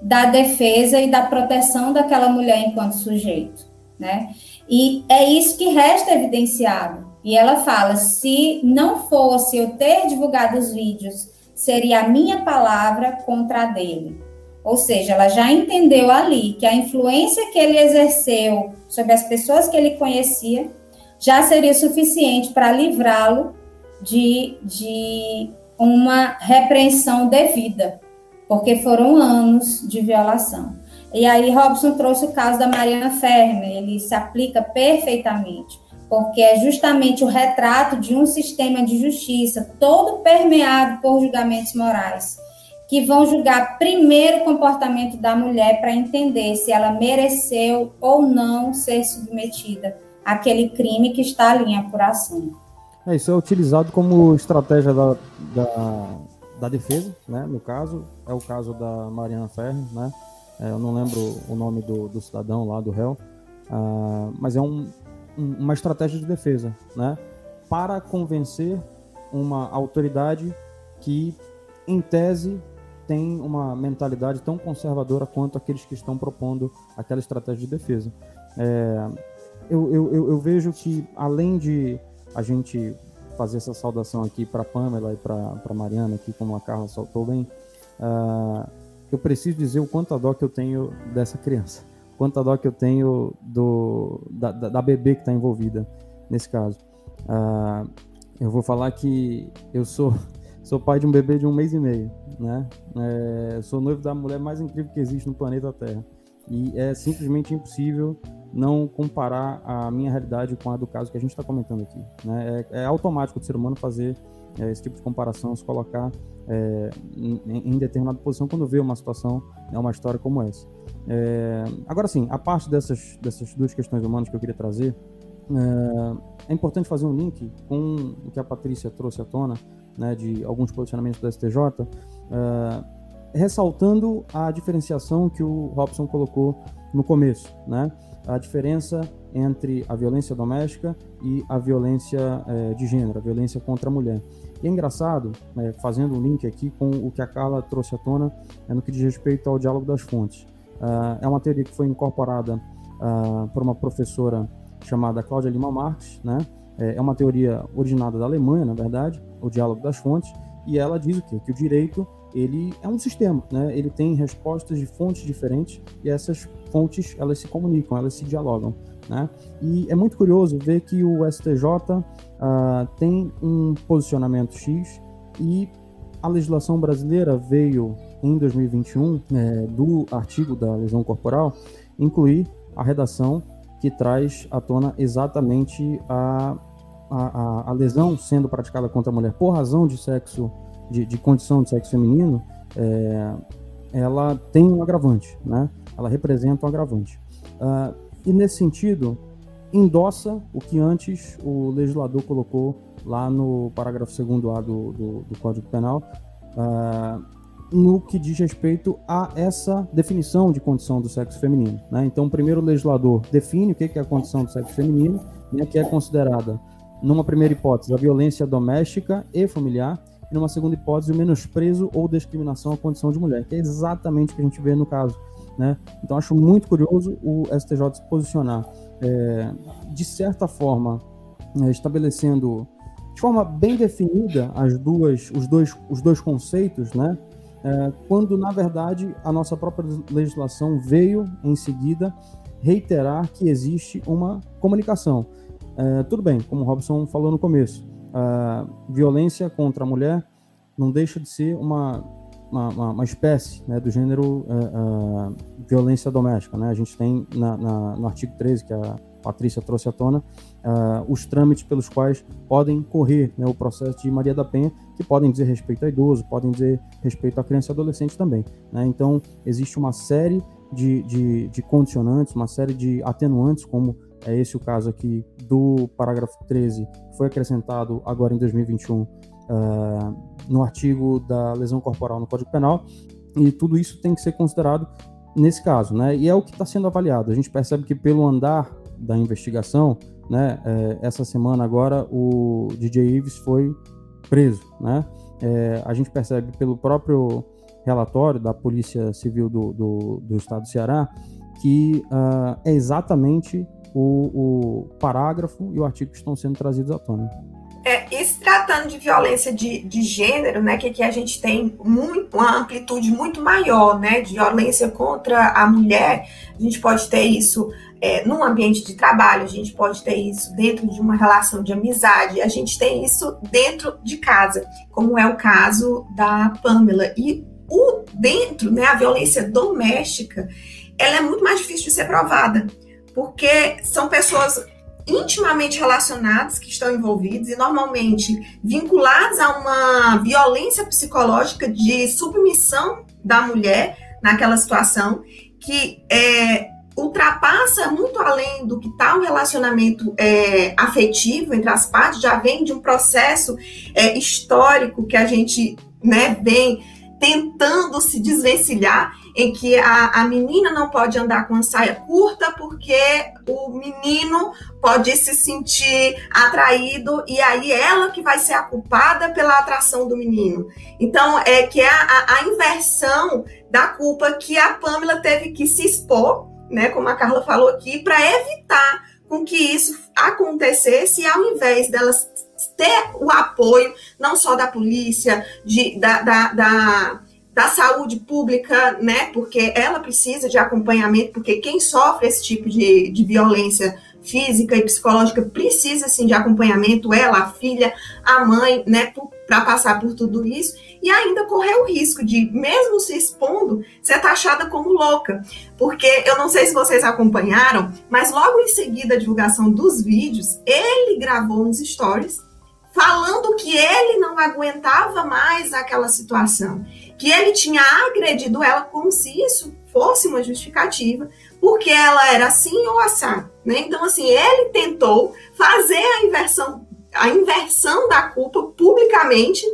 da defesa e da proteção daquela mulher enquanto sujeito? né? E é isso que resta evidenciado. E ela fala: se não fosse eu ter divulgado os vídeos, seria a minha palavra contra a dele. Ou seja, ela já entendeu ali que a influência que ele exerceu sobre as pessoas que ele conhecia já seria suficiente para livrá-lo de, de uma repreensão devida, porque foram anos de violação. E aí Robson trouxe o caso da Mariana Fermer, ele se aplica perfeitamente, porque é justamente o retrato de um sistema de justiça todo permeado por julgamentos morais que vão julgar primeiro o comportamento da mulher para entender se ela mereceu ou não ser submetida àquele crime que está ali em apuração. É, isso é utilizado como estratégia da, da, da, defesa, né? No caso, é o caso da Mariana Ferri, né? É, eu não lembro o nome do, do cidadão lá, do réu, uh, mas é um, um, uma estratégia de defesa, né? Para convencer uma autoridade que, em tese, tem uma mentalidade tão conservadora quanto aqueles que estão propondo aquela estratégia de defesa. É, eu, eu, eu, vejo que, além de a gente fazer essa saudação aqui para Pamela e para Mariana, aqui como a Carla soltou bem, uh, eu preciso dizer o quanto a dó que eu tenho dessa criança, quanto dó que eu tenho do, da, da, da bebê que está envolvida nesse caso. Uh, eu vou falar que eu sou Sou pai de um bebê de um mês e meio, né? É, sou noivo da mulher mais incrível que existe no planeta Terra. E é simplesmente impossível não comparar a minha realidade com a do caso que a gente está comentando aqui. Né? É, é, automático do ser humano fazer é, esse tipo de comparação, se colocar é, em, em, determinada posição quando vê uma situação, né, uma história como essa. É, agora sim, a parte dessas, dessas duas questões humanas que eu queria trazer, é, é importante fazer um link com o que a Patrícia trouxe à tona né, de alguns posicionamentos do STJ, eh, ressaltando a diferenciação que o Robson colocou no começo, né? A diferença entre a violência doméstica e a violência eh, de gênero, a violência contra a mulher. E é engraçado, né, fazendo um link aqui com o que a Carla trouxe à tona é no que diz respeito ao diálogo das fontes. Uh, é uma teoria que foi incorporada uh, por uma professora chamada Cláudia Lima Marques, né? É, é uma teoria originada da Alemanha, na verdade, o diálogo das fontes, e ela diz o quê? Que o direito ele é um sistema, né? Ele tem respostas de fontes diferentes e essas fontes elas se comunicam, elas se dialogam, né? E é muito curioso ver que o STJ uh, ah, tem um posicionamento X e a legislação brasileira veio em 2021 é, do artigo da lesão corporal incluir a redação que traz à tona exatamente a, a, a, lesão sendo praticada contra a mulher por razão de sexo, de, de condição de sexo feminino, é, ela tem um agravante, né? Ela representa um agravante. Uh, e nesse sentido, endossa o que antes o legislador colocou lá no parágrafo 2 A do, do, do Código Penal, uh, no que diz respeito a essa definição de condição do sexo feminino. Né? Então, primeiro o legislador define o que é a condição do sexo feminino, né, que é considerada, numa primeira hipótese, a violência doméstica e familiar, numa segunda hipótese, o menosprezo ou discriminação à condição de mulher, que é exatamente o que a gente vê no caso. Né? Então, acho muito curioso o STJ se posicionar, é, de certa forma, é, estabelecendo de forma bem definida as duas, os, dois, os dois conceitos, né? é, quando na verdade a nossa própria legislação veio em seguida reiterar que existe uma comunicação. É, tudo bem, como o Robson falou no começo, a violência contra a mulher não deixa de ser uma, uma, uma espécie né, do gênero é, violência doméstica. Né? A gente tem na, na, no artigo 13, que a Patrícia trouxe à tona, uh, os trâmites pelos quais podem correr né, o processo de Maria da Penha, que podem dizer respeito a idoso, podem dizer respeito a criança e adolescente também. Né? Então, existe uma série de, de, de, condicionantes, uma série de atenuantes, como é esse o caso aqui do parágrafo 13, que foi acrescentado agora em 2021 uh, ah, no artigo da lesão corporal no Código Penal, e tudo isso tem que ser considerado nesse caso, né? E é o que está sendo avaliado. A gente percebe que pelo andar da investigação, né? É, essa semana agora o DJ Ives foi preso, né? É, a gente percebe pelo próprio relatório da Polícia Civil do, do, do Estado do Ceará que uh, é exatamente o, o parágrafo e o artigo que estão sendo trazidos à tona. É, e se tratando de violência de, de gênero, né, que, que a gente tem muito, uma amplitude muito maior, né, de violência contra a mulher, a gente pode ter isso é, num ambiente de trabalho, a gente pode ter isso dentro de uma relação de amizade, a gente tem isso dentro de casa, como é o caso da Pamela. E o dentro, né, a violência doméstica, ela é muito mais difícil de ser provada, porque são pessoas intimamente relacionados que estão envolvidos e normalmente vinculados a uma violência psicológica de submissão da mulher naquela situação que é, ultrapassa muito além do que está o relacionamento é, afetivo entre as partes, já vem de um processo é, histórico que a gente né, vem tentando se desvencilhar em que a, a menina não pode andar com a saia curta porque o menino pode se sentir atraído e aí ela que vai ser a culpada pela atração do menino. Então, é que é a, a inversão da culpa que a Pamela teve que se expor, né, como a Carla falou aqui, para evitar com que isso acontecesse ao invés delas ter o apoio não só da polícia, de, da, da, da da saúde pública, né? Porque ela precisa de acompanhamento, porque quem sofre esse tipo de, de violência física e psicológica precisa sim de acompanhamento, ela, a filha, a mãe, né? Para passar por tudo isso e ainda correr o risco de, mesmo se expondo, ser taxada como louca. Porque eu não sei se vocês acompanharam, mas logo em seguida a divulgação dos vídeos, ele gravou uns stories falando que ele não aguentava mais aquela situação que ele tinha agredido ela como se isso fosse uma justificativa, porque ela era assim ou assado, né? Então, assim, ele tentou fazer a inversão, a inversão da culpa publicamente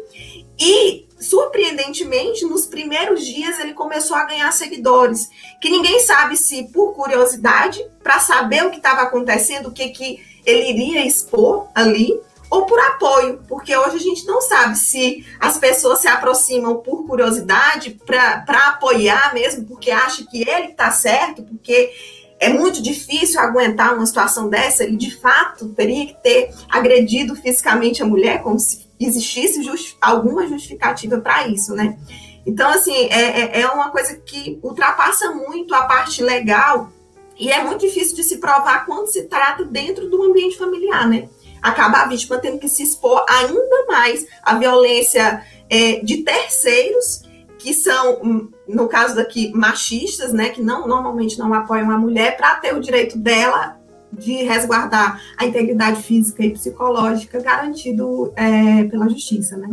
e surpreendentemente, nos primeiros dias ele começou a ganhar seguidores, que ninguém sabe se por curiosidade, para saber o que estava acontecendo, o que, que ele iria expor ali, ou por apoio, porque hoje a gente não sabe se as pessoas se aproximam por curiosidade, para apoiar mesmo, porque acha que ele está certo, porque é muito difícil aguentar uma situação dessa, ele de fato teria que ter agredido fisicamente a mulher, como se existisse alguma justificativa para isso, né? Então, assim, é, é, é uma coisa que ultrapassa muito a parte legal e é muito difícil de se provar quando se trata dentro do ambiente familiar, né? Acaba a vítima tendo que se expor ainda mais à violência é, de terceiros, que são, hum, no caso daqui, machistas, né, que não normalmente não apoiam a mulher, para ter o direito dela de resguardar a integridade física e psicológica garantido é, pela justiça, né?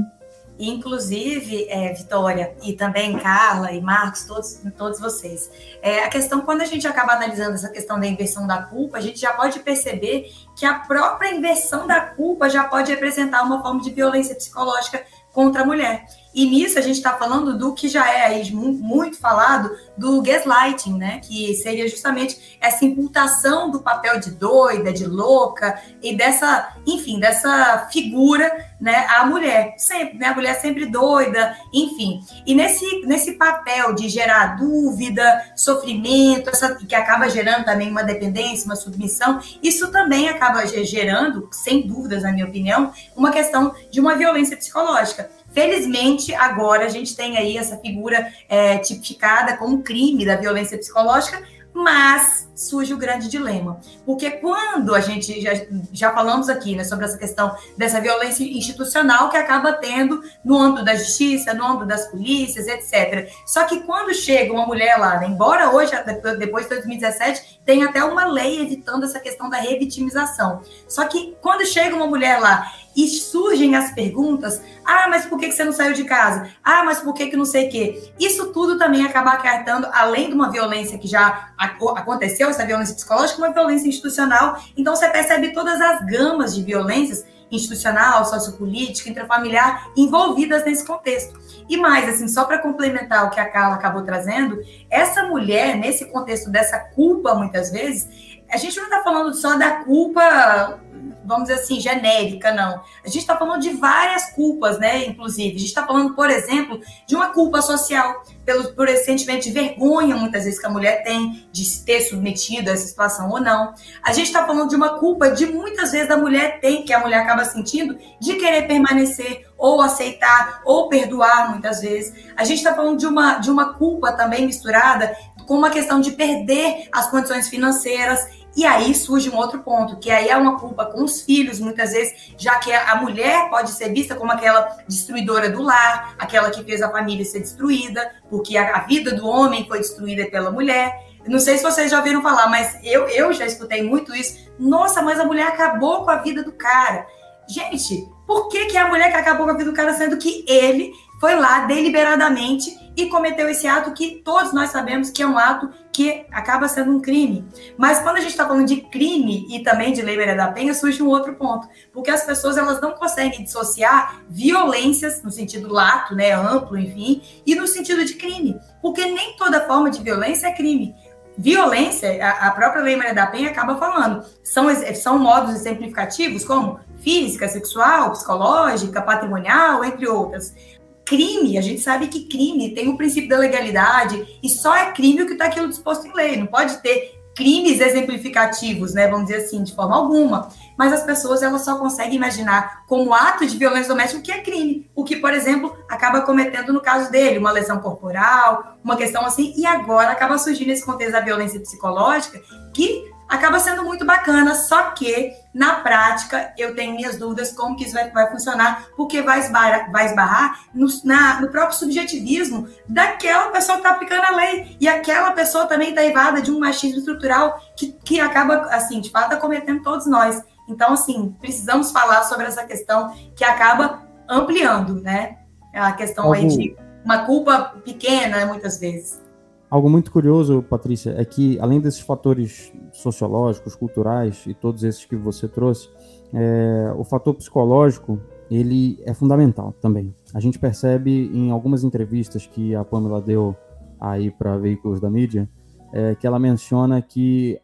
Inclusive, é, Vitória, e também Carla e Marcos, todos, todos vocês. É, a questão, quando a gente acaba analisando essa questão da inversão da culpa, a gente já pode perceber que a própria inversão da culpa já pode representar uma forma de violência psicológica contra a mulher. E nisso a gente está falando do que já é muito falado do gaslighting, né? Que seria justamente essa imputação do papel de doida, de louca e dessa, enfim, dessa figura, né? A mulher sempre, né? A mulher sempre doida, enfim. E nesse nesse papel de gerar dúvida, sofrimento, essa que acaba gerando também uma dependência, uma submissão, isso também acaba gerando, sem dúvidas, na minha opinião, uma questão de uma violência psicológica. Felizmente, agora a gente tem aí essa figura é, tipificada como crime da violência psicológica, mas surge o grande dilema. Porque quando a gente já, já falamos aqui né, sobre essa questão dessa violência institucional que acaba tendo no âmbito da justiça, no âmbito das polícias, etc. Só que quando chega uma mulher lá, né, embora hoje, depois de 2017, tem até uma lei evitando essa questão da revitimização. Só que quando chega uma mulher lá e surgem as perguntas: ah, mas por que você não saiu de casa? Ah, mas por que, que não sei o quê? Isso tudo também acaba acarretando, além de uma violência que já aconteceu, essa violência psicológica, uma violência institucional. Então você percebe todas as gamas de violências institucional, sociopolítica, intrafamiliar envolvidas nesse contexto. E mais, assim, só para complementar o que a Carla acabou trazendo, essa mulher, nesse contexto dessa culpa, muitas vezes, a gente não está falando só da culpa vamos dizer assim, genérica, não. A gente está falando de várias culpas, né? Inclusive, a gente está falando, por exemplo, de uma culpa social, pelo, por esse sentimento de vergonha, muitas vezes, que a mulher tem de se ter submetido a essa situação ou não. A gente está falando de uma culpa de muitas vezes da mulher tem, que a mulher acaba sentindo, de querer permanecer ou aceitar ou perdoar muitas vezes. A gente está falando de uma, de uma culpa também misturada com uma questão de perder as condições financeiras. E aí surge um outro ponto, que aí é uma culpa com os filhos, muitas vezes, já que a mulher pode ser vista como aquela destruidora do lar, aquela que fez a família ser destruída, porque a, vida do homem foi destruída pela mulher. Não sei se vocês já ouviram falar, mas eu, eu já escutei muito isso. Nossa, mas a mulher acabou com a vida do cara. Gente, por que, que é a mulher que acabou com a vida do cara, sendo que ele foi lá deliberadamente e cometeu esse ato que todos nós sabemos que é um ato que acaba sendo um crime. Mas quando a gente está falando de crime e também de lei Maria da Penha, surge um outro ponto, porque as pessoas elas não conseguem dissociar violências no sentido lato, né, amplo, enfim, e no sentido de crime, porque nem toda forma de violência é crime. Violência, a, própria Lei Maria da Penha acaba falando, são, são modos exemplificativos como física, sexual, psicológica, patrimonial, entre outras. Crime, a gente sabe que crime tem o princípio da legalidade e só é crime o que está aquilo disposto em lei. Não pode ter crimes exemplificativos, né? Vamos dizer assim, de forma alguma. Mas as pessoas elas só conseguem imaginar como ato de violência doméstica o que é crime, o que, por exemplo, acaba cometendo no caso dele uma lesão corporal, uma questão assim, e agora acaba surgindo esse contexto da violência psicológica que acaba sendo muito bacana, só que na prática eu tenho minhas dúvidas como que isso vai, vai funcionar, porque vai esbarrar, vai esbarrar no, na, no próprio subjetivismo daquela pessoa que está aplicando a lei, e aquela pessoa também está evada de um machismo estrutural que, que acaba, assim, de fato, acometendo todos nós. Então, assim, precisamos falar sobre essa questão que acaba ampliando, né? A questão aí de uma culpa pequena, muitas vezes. Algo muito curioso, Patrícia, é que além desses fatores sociológicos, culturais e todos esses que você trouxe, é, o fator psicológico ele é fundamental também. A gente percebe em algumas entrevistas que a Pamela deu aí para veículos da mídia, é, que ela menciona que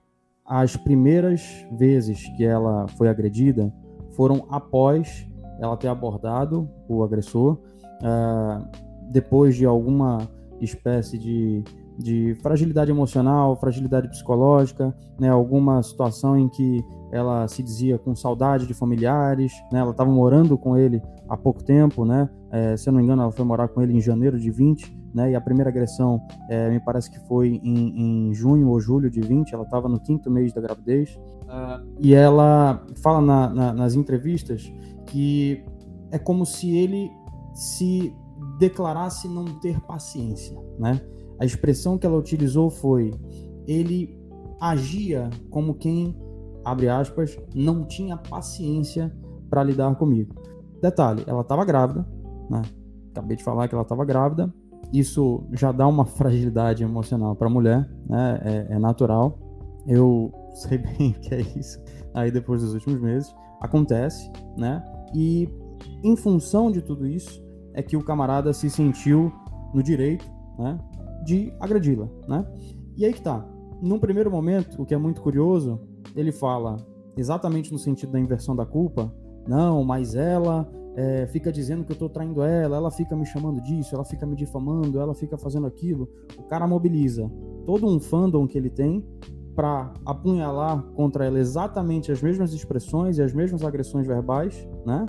as primeiras vezes que ela foi agredida foram após ela ter abordado o agressor, uh, depois de alguma espécie de de fragilidade emocional, fragilidade psicológica, né, alguma situação em que ela se dizia com saudade de familiares, né, ela estava morando com ele há pouco tempo, né, é, se eu não me engano ela foi morar com ele em janeiro de 20, né, e a primeira agressão é, me parece que foi em, em, junho ou julho de 20, ela estava no quinto mês da gravidez, uh, e ela fala na, na, nas entrevistas que é como se ele se declarasse não ter paciência, né? A expressão que ela utilizou foi: ele agia como quem, abre aspas, não tinha paciência para lidar comigo. Detalhe, ela estava grávida, né? Acabei de falar que ela estava grávida. Isso já dá uma fragilidade emocional para a mulher, né? É, é natural. Eu sei bem o que é isso. Aí depois dos últimos meses acontece, né? E em função de tudo isso é que o camarada se sentiu no direito, né? De agredi-la, né? E aí que tá. Num primeiro momento, o que é muito curioso, ele fala exatamente no sentido da inversão da culpa. Não, mas ela é, fica dizendo que eu tô traindo ela, ela fica me chamando disso, ela fica me difamando, ela fica fazendo aquilo. O cara mobiliza todo um fandom que ele tem para apunhalar contra ela exatamente as mesmas expressões e as mesmas agressões verbais, né?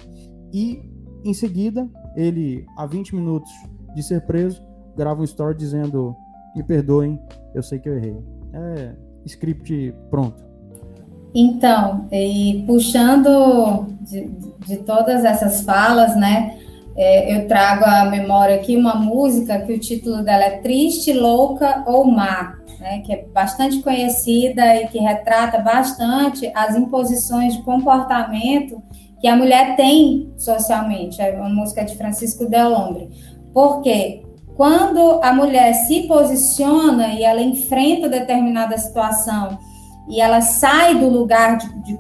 E em seguida, ele, a 20 minutos de ser preso, grava um story dizendo: Me perdoem, eu sei que eu errei. É script pronto. Então, e puxando de, de todas essas falas, né? É, eu trago à memória aqui uma música que o título dela é Triste, Louca ou Má, né, que é bastante conhecida e que retrata bastante as imposições de comportamento que a mulher tem socialmente. É uma música de Francisco Del Lombre. Por quê? Quando a mulher se posiciona e ela enfrenta determinada situação e ela sai do lugar de, de,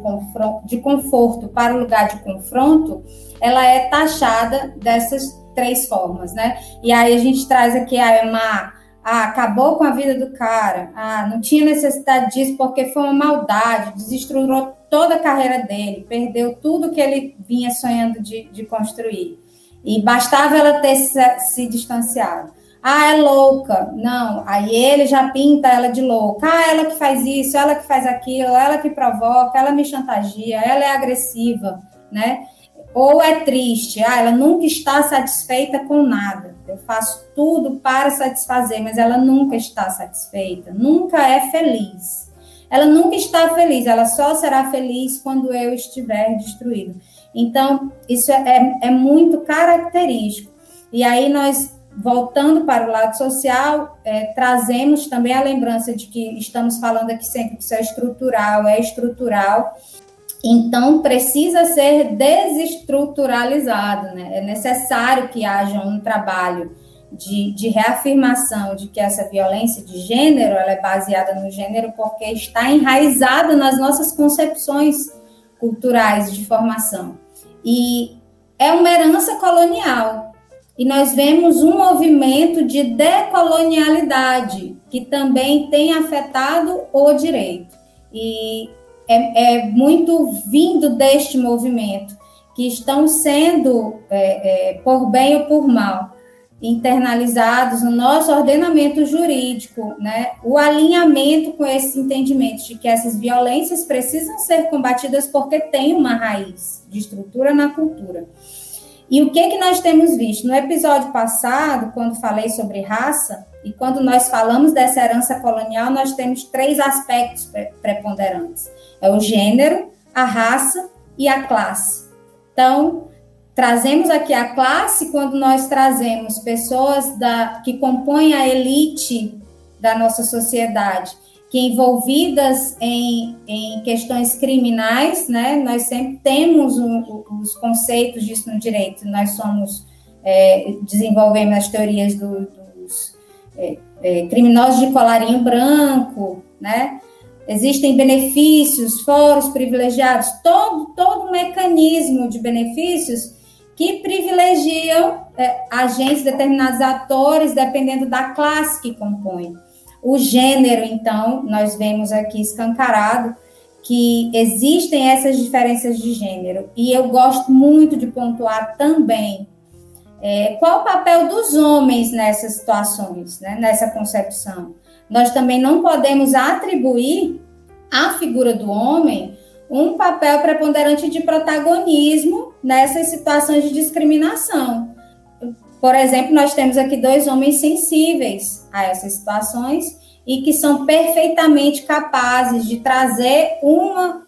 de conforto para o lugar de confronto, ela é taxada dessas três formas, né? E aí a gente traz aqui a má, ah, acabou com a vida do cara, ah, não tinha necessidade disso porque foi uma maldade, desestruturou toda a carreira dele, perdeu tudo que ele vinha sonhando de, de construir. E bastava ela ter se, se, distanciado. Ah, é louca. Não, aí ele já pinta ela de louca. Ah, ela que faz isso, ela que faz aquilo, ela que provoca, ela me chantageia, ela é agressiva, né? Ou é triste, ah, ela nunca está satisfeita com nada. Eu faço tudo para satisfazer, mas ela nunca está satisfeita, nunca é feliz. Ela nunca está feliz, ela só será feliz quando eu estiver destruído. Então, isso é, é, é muito característico. E aí nós voltando para o lado social, é, trazemos também a lembrança de que estamos falando aqui sempre que isso é estrutural, é estrutural, então, precisa ser desestruturalizado, né? É necessário que haja um trabalho de, de, reafirmação de que essa violência de gênero ela é baseada no gênero porque está enraizada nas nossas concepções culturais de formação. E é uma herança colonial. E nós vemos um movimento de decolonialidade que também tem afetado o direito. E é, é muito vindo deste movimento, que estão sendo, é, é, por bem ou por mal, internalizados no nosso ordenamento jurídico, né? O alinhamento com esse entendimento de que essas violências precisam ser combatidas porque tem uma raiz de estrutura na cultura. E o que que nós temos visto no episódio passado, quando falei sobre raça, e quando nós falamos dessa herança colonial, nós temos três aspectos preponderantes é o gênero, a raça e a classe. Então, trazemos aqui a classe quando nós trazemos pessoas da, que compõem a elite da nossa sociedade, que envolvidas em, em questões criminais, né? Nós sempre temos um, os conceitos disso no direito. Nós somos é, desenvolvemos as teorias do, dos é, é, criminosos de colarinho branco, né? Existem benefícios, fóruns privilegiados, todo, todo um mecanismo de benefícios que privilegiam é, agentes, determinados atores, dependendo da classe que compõe. O gênero, então, nós vemos aqui escancarado que existem essas diferenças de gênero. E eu gosto muito de pontuar também é, qual o papel dos homens nessas situações, né, nessa concepção nós também não podemos atribuir à figura do homem um papel preponderante de protagonismo nessas situações de discriminação. Por exemplo, nós temos aqui dois homens sensíveis a essas situações e que são perfeitamente capazes de trazer uma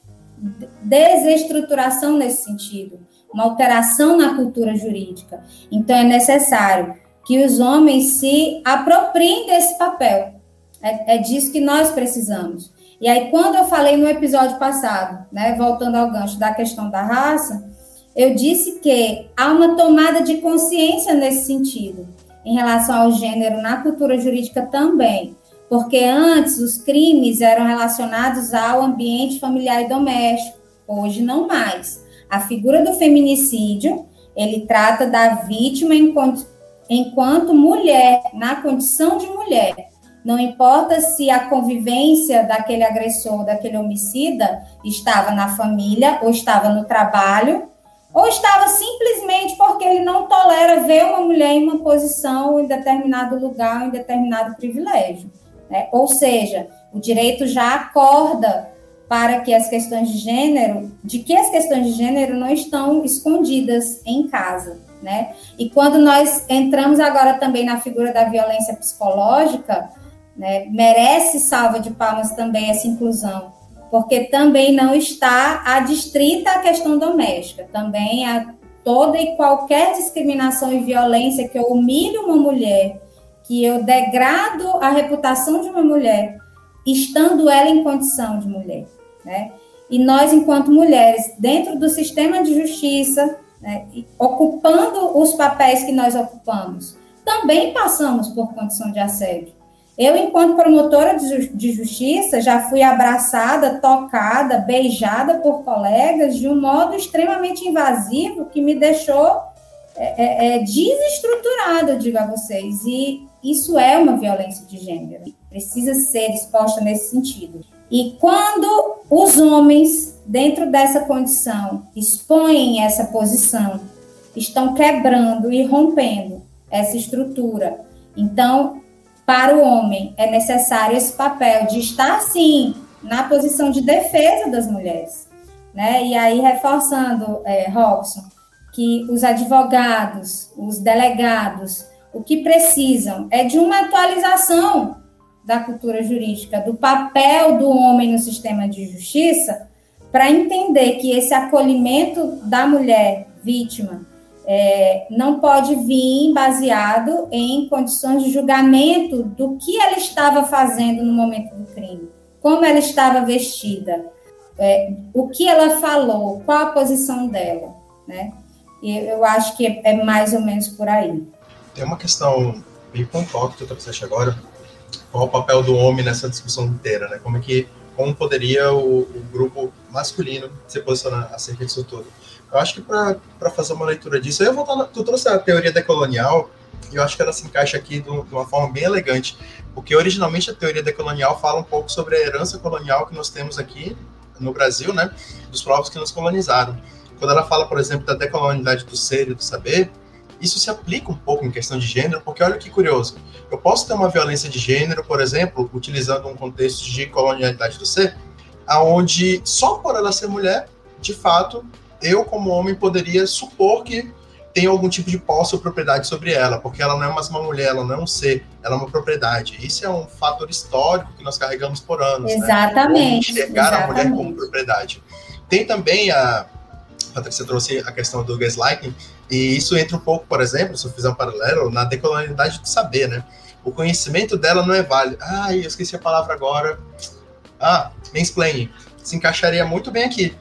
desestruturação nesse sentido, uma alteração na cultura jurídica. Então, é necessário que os homens se apropriem desse papel, é, é disso que nós precisamos. E aí, quando eu falei no episódio passado, né, voltando ao gancho da questão da raça, eu disse que há uma tomada de consciência nesse sentido, em relação ao gênero na cultura jurídica também, porque antes os crimes eram relacionados ao ambiente familiar e doméstico, hoje não mais. A figura do feminicídio, ele trata da vítima enquanto, enquanto mulher, na condição de mulher, não importa se a convivência daquele agressor, daquele homicida, estava na família, ou estava no trabalho, ou estava simplesmente porque ele não tolera ver uma mulher em uma posição, em determinado lugar, em determinado privilégio. Né? Ou seja, o direito já acorda para que as questões de gênero, de que as questões de gênero não estão escondidas em casa. Né? E quando nós entramos agora também na figura da violência psicológica, né? Merece salva de palmas também essa inclusão, porque também não está adstrita à questão doméstica, também a toda e qualquer discriminação e violência que eu humilho uma mulher, que eu degrado a reputação de uma mulher, estando ela em condição de mulher, né? E nós, enquanto mulheres, dentro do sistema de justiça, né, ocupando os papéis que nós ocupamos, também passamos por condição de assédio. Eu, enquanto promotora de justiça, já fui abraçada, tocada, beijada por colegas de um modo extremamente invasivo que me deixou é, é, é desestruturada, eu digo a vocês. E, isso é uma violência de gênero, precisa ser exposta nesse sentido. E quando os homens, dentro dessa condição, expõem essa posição, estão quebrando e rompendo essa estrutura. Então, para o homem, é necessário esse papel de estar, sim, na posição de defesa das mulheres. Né? E aí, reforçando, é, Robson, que os advogados, os delegados, o que precisam é de uma atualização da cultura jurídica, do papel do homem no sistema de justiça, para entender que esse acolhimento da mulher vítima é, não pode vir baseado em condições de julgamento do que ela estava fazendo no momento do crime, como ela estava vestida, é, o que ela falou, qual a posição dela, né? E eu acho que é mais ou menos por aí. Tem uma questão bem pontual que tu trouxeste agora, qual o papel do homem nessa discussão inteira, né? Como é que como poderia o, o grupo masculino se posicionar acerca disso tudo? Eu acho que para fazer uma leitura disso, eu vou voltar, tu trouxe a teoria decolonial e eu acho que ela se encaixa aqui de uma forma bem elegante, porque originalmente a teoria decolonial fala um pouco sobre a herança colonial que nós temos aqui no Brasil, né, dos povos que nos colonizaram. Quando ela fala, por exemplo, da decolonialidade do ser e do saber, isso se aplica um pouco em questão de gênero, porque olha que curioso. Eu posso ter uma violência de gênero, por exemplo, utilizando um contexto de colonialidade do ser, aonde só por ela ser mulher, de fato, eu como homem poderia supor que tem algum tipo de posse ou propriedade sobre ela, porque ela não é mais uma mulher, ela não é um ser, ela é uma propriedade. Isso é um fator histórico que nós carregamos por anos. Né? Exatamente. Né? Enxergar exatamente. a mulher como propriedade. Tem também a, Patrícia trouxe a questão do gaslighting, e isso entra um pouco, por exemplo, se eu fizer um paralelo, na decolonialidade do saber, né? O conhecimento dela não é válido. Ah, eu esqueci a palavra agora. Ah, mansplaining. Se encaixaria muito bem aqui.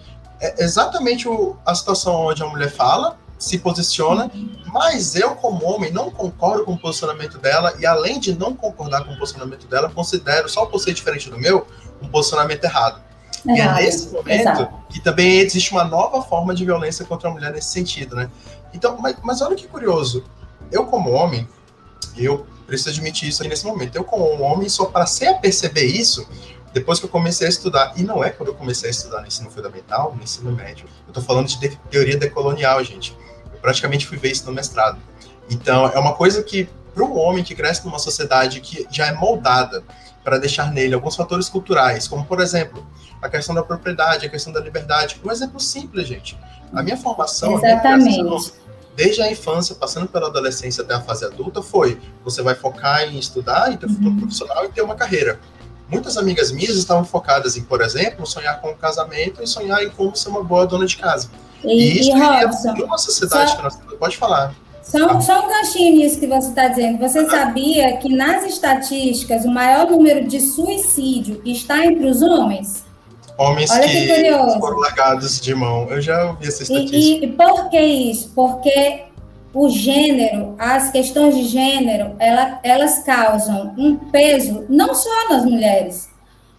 É exatamente o, a situação onde a mulher fala, se posiciona, mas eu, como homem, não concordo com o posicionamento dela, e além de não concordar com o posicionamento dela, considero, só por ser diferente do meu, um posicionamento errado. E é nesse momento Exato. que também existe uma nova forma de violência contra a mulher nesse sentido, né? Então, mas, mas olha que curioso. Eu, como homem, eu preciso admitir isso aí nesse momento. Eu, como homem, só passei a perceber isso depois que eu comecei a estudar. E não é quando eu comecei a estudar no ensino fundamental, no ensino médio. Eu tô falando de teoria decolonial, gente. Eu praticamente fui ver isso no mestrado. Então, é uma coisa que, para um homem que cresce numa sociedade que já é moldada para deixar nele alguns fatores culturais, como, por exemplo, a questão da propriedade, a questão da liberdade. Um exemplo simples, gente. A minha formação, Exatamente. A minha desde a infância, passando pela adolescência até a fase adulta, foi: você vai focar em estudar, em ter futuro uhum. profissional e ter uma carreira. Muitas amigas minhas estavam focadas em, por exemplo, sonhar com um casamento e sonhar em como ser uma boa dona de casa. E, e isso e Robson, numa sociedade só, que nós temos. Pode falar. Só, só um ganchinho nisso que você está dizendo. Você sabia que nas estatísticas o maior número de suicídio está entre os homens? Homens Olha que, que foram largados de mão. Eu já ouvi essa estatística. E, e, por que isso? Porque o gênero, as questões de gênero, ela, elas causam um peso não só nas mulheres,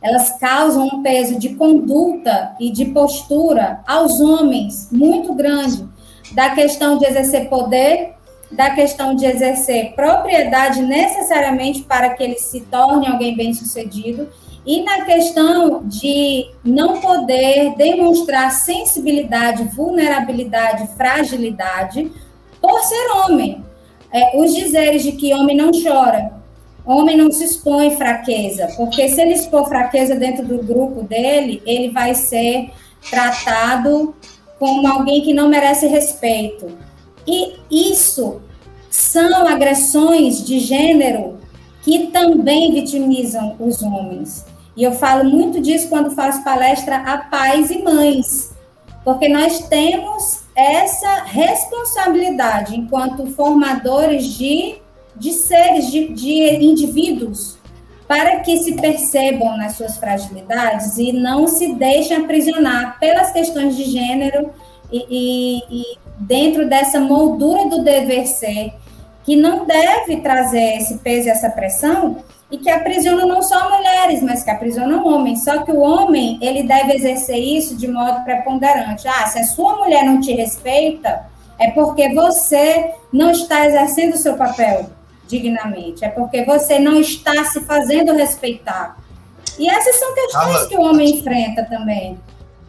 elas causam um peso de conduta e de postura aos homens muito grande, da questão de exercer poder, da questão de exercer propriedade necessariamente para que ele se torne alguém bem-sucedido e na questão de não poder demonstrar sensibilidade, vulnerabilidade, fragilidade por ser homem. É, os dizeres de que homem não chora, homem não se expõe fraqueza, porque se ele expor fraqueza dentro do grupo dele, ele vai ser tratado como alguém que não merece respeito. E isso são agressões de gênero que também vitimizam os homens. E eu falo muito disso quando faço palestra a pais e mães, porque nós temos essa responsabilidade enquanto formadores de, de seres, de, de indivíduos, para que se percebam nas suas fragilidades e não se deixem aprisionar pelas questões de gênero e, e, e dentro dessa moldura do dever ser, que não deve trazer esse peso e essa pressão, e que aprisionam não só mulheres, mas que aprisionam homens. Só que o homem, ele deve exercer isso de modo preponderante. Ah, se a sua mulher não te respeita, é porque você não está exercendo o seu papel. dignamente, é porque você não está se fazendo respeitar. E essas são questões que o homem enfrenta também.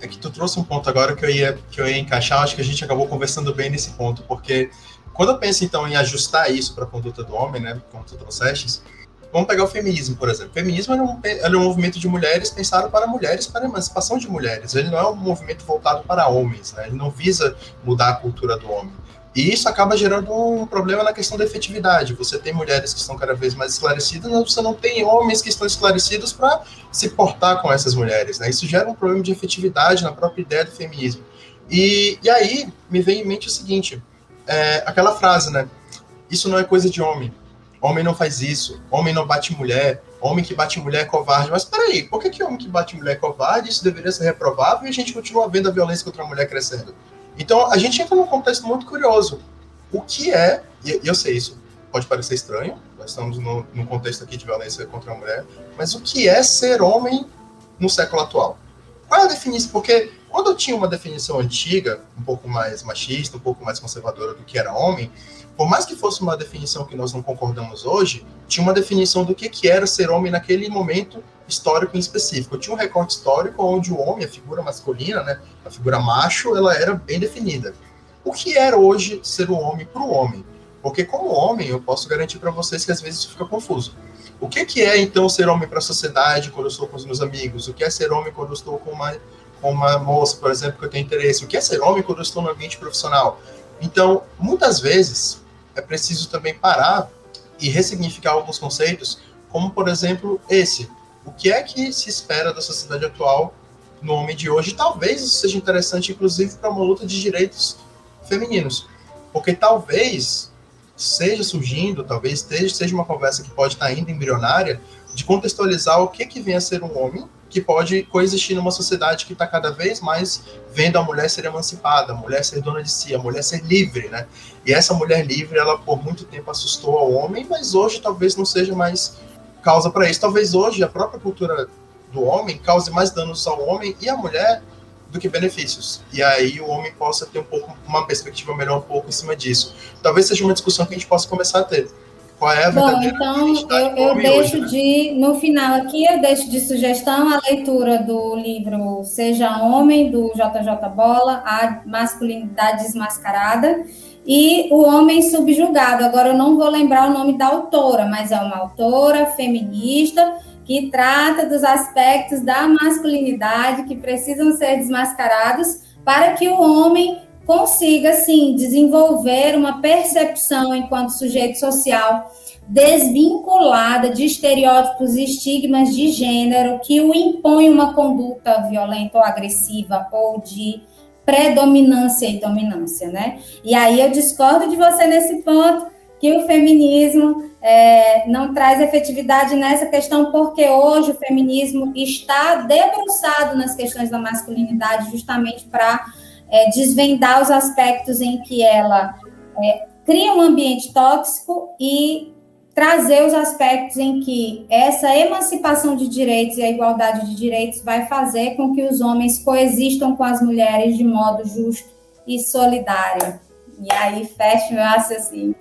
É que tu trouxe um ponto agora que eu ia, que eu ia encaixar, acho que a gente acabou conversando bem nesse ponto, porque quando eu penso então em ajustar isso para a conduta do homem, né, como tu trouxeste, vamos pegar o feminismo, por exemplo. O feminismo é um, um movimento de mulheres pensado para mulheres, para a emancipação de mulheres. Ele não é um movimento voltado para homens, né? ele não visa mudar a cultura do homem. E isso acaba gerando um problema na questão da efetividade. Você tem mulheres que estão cada vez mais esclarecidas, mas você não tem homens que estão esclarecidos para se portar com essas mulheres. Né? Isso gera um problema de efetividade na própria ideia do feminismo. E, e aí me vem em mente o seguinte: é, aquela frase, né? Isso não é coisa de homem. Homem não faz isso. Homem não bate mulher. Homem que bate mulher é covarde. Mas peraí, por que, que homem que bate mulher é covarde? Isso deveria ser reprovável e a gente continua vendo a violência contra a mulher crescendo. Então, a gente entra num contexto muito curioso. O que é, e eu sei isso, pode parecer estranho, nós estamos no, contexto aqui de violência contra a mulher, mas o que é ser homem no século atual? Qual é a definição? Porque quando eu tinha uma definição antiga, um pouco mais machista, um pouco mais conservadora do que era homem, por mais que fosse uma definição que nós não concordamos hoje, tinha uma definição do que, que era ser homem naquele momento histórico em específico. Tinha um recorte histórico onde o homem, a figura masculina, né, a figura macho, ela era bem definida. O que era hoje ser um homem para o homem? Porque como homem, eu posso garantir para vocês que às vezes isso fica confuso. O que, que é então ser homem para a sociedade quando eu estou com os meus amigos? O que é ser homem quando eu estou com uma, com uma moça, por exemplo, que eu tenho interesse? O que é ser homem quando eu estou no ambiente profissional? Então, muitas vezes, é preciso também parar e ressignificar alguns conceitos, como, por exemplo, esse o que é que se espera da sociedade atual no homem de hoje. talvez isso seja interessante, inclusive, para uma luta de direitos femininos. Porque talvez seja surgindo, talvez seja uma conversa que pode estar ainda embrionária, de contextualizar o que, que vem a ser um homem que pode coexistir numa sociedade que está cada vez mais vendo a mulher ser emancipada, a mulher ser dona de si, a mulher ser livre, né? E essa mulher livre, ela por muito tempo assustou ao homem, mas hoje talvez não seja mais causa para isso. Talvez hoje a própria cultura do homem cause mais danos ao homem e à mulher do que benefícios. E aí o homem possa ter um pouco uma perspectiva melhor um pouco em cima disso. Talvez seja uma discussão que a gente possa começar a ter. Qual é a Bom, então eu, eu deixo hoje, né? de, no final aqui, eu deixo de sugestão a leitura do livro Seja Homem, do JJ Bola, A Masculinidade Desmascarada, e O Homem Subjugado. Agora eu não vou lembrar o nome da autora, mas é uma autora feminista que trata dos aspectos da masculinidade que precisam ser desmascarados para que o homem consiga, sim, desenvolver uma percepção enquanto sujeito social desvinculada de estereótipos e estigmas de gênero que o impõem uma conduta violenta ou agressiva ou de predominância e dominância, né? E aí eu discordo de você nesse ponto que o feminismo é, não traz efetividade nessa questão, porque hoje o feminismo está debruçado nas questões da masculinidade justamente para é, desvendar os aspectos em que ela é, cria um ambiente tóxico e trazer os aspectos em que essa emancipação de direitos e a igualdade de direitos vai fazer com que os homens coexistam com as mulheres de modo justo e solidário. E aí fecha meu raciocínio.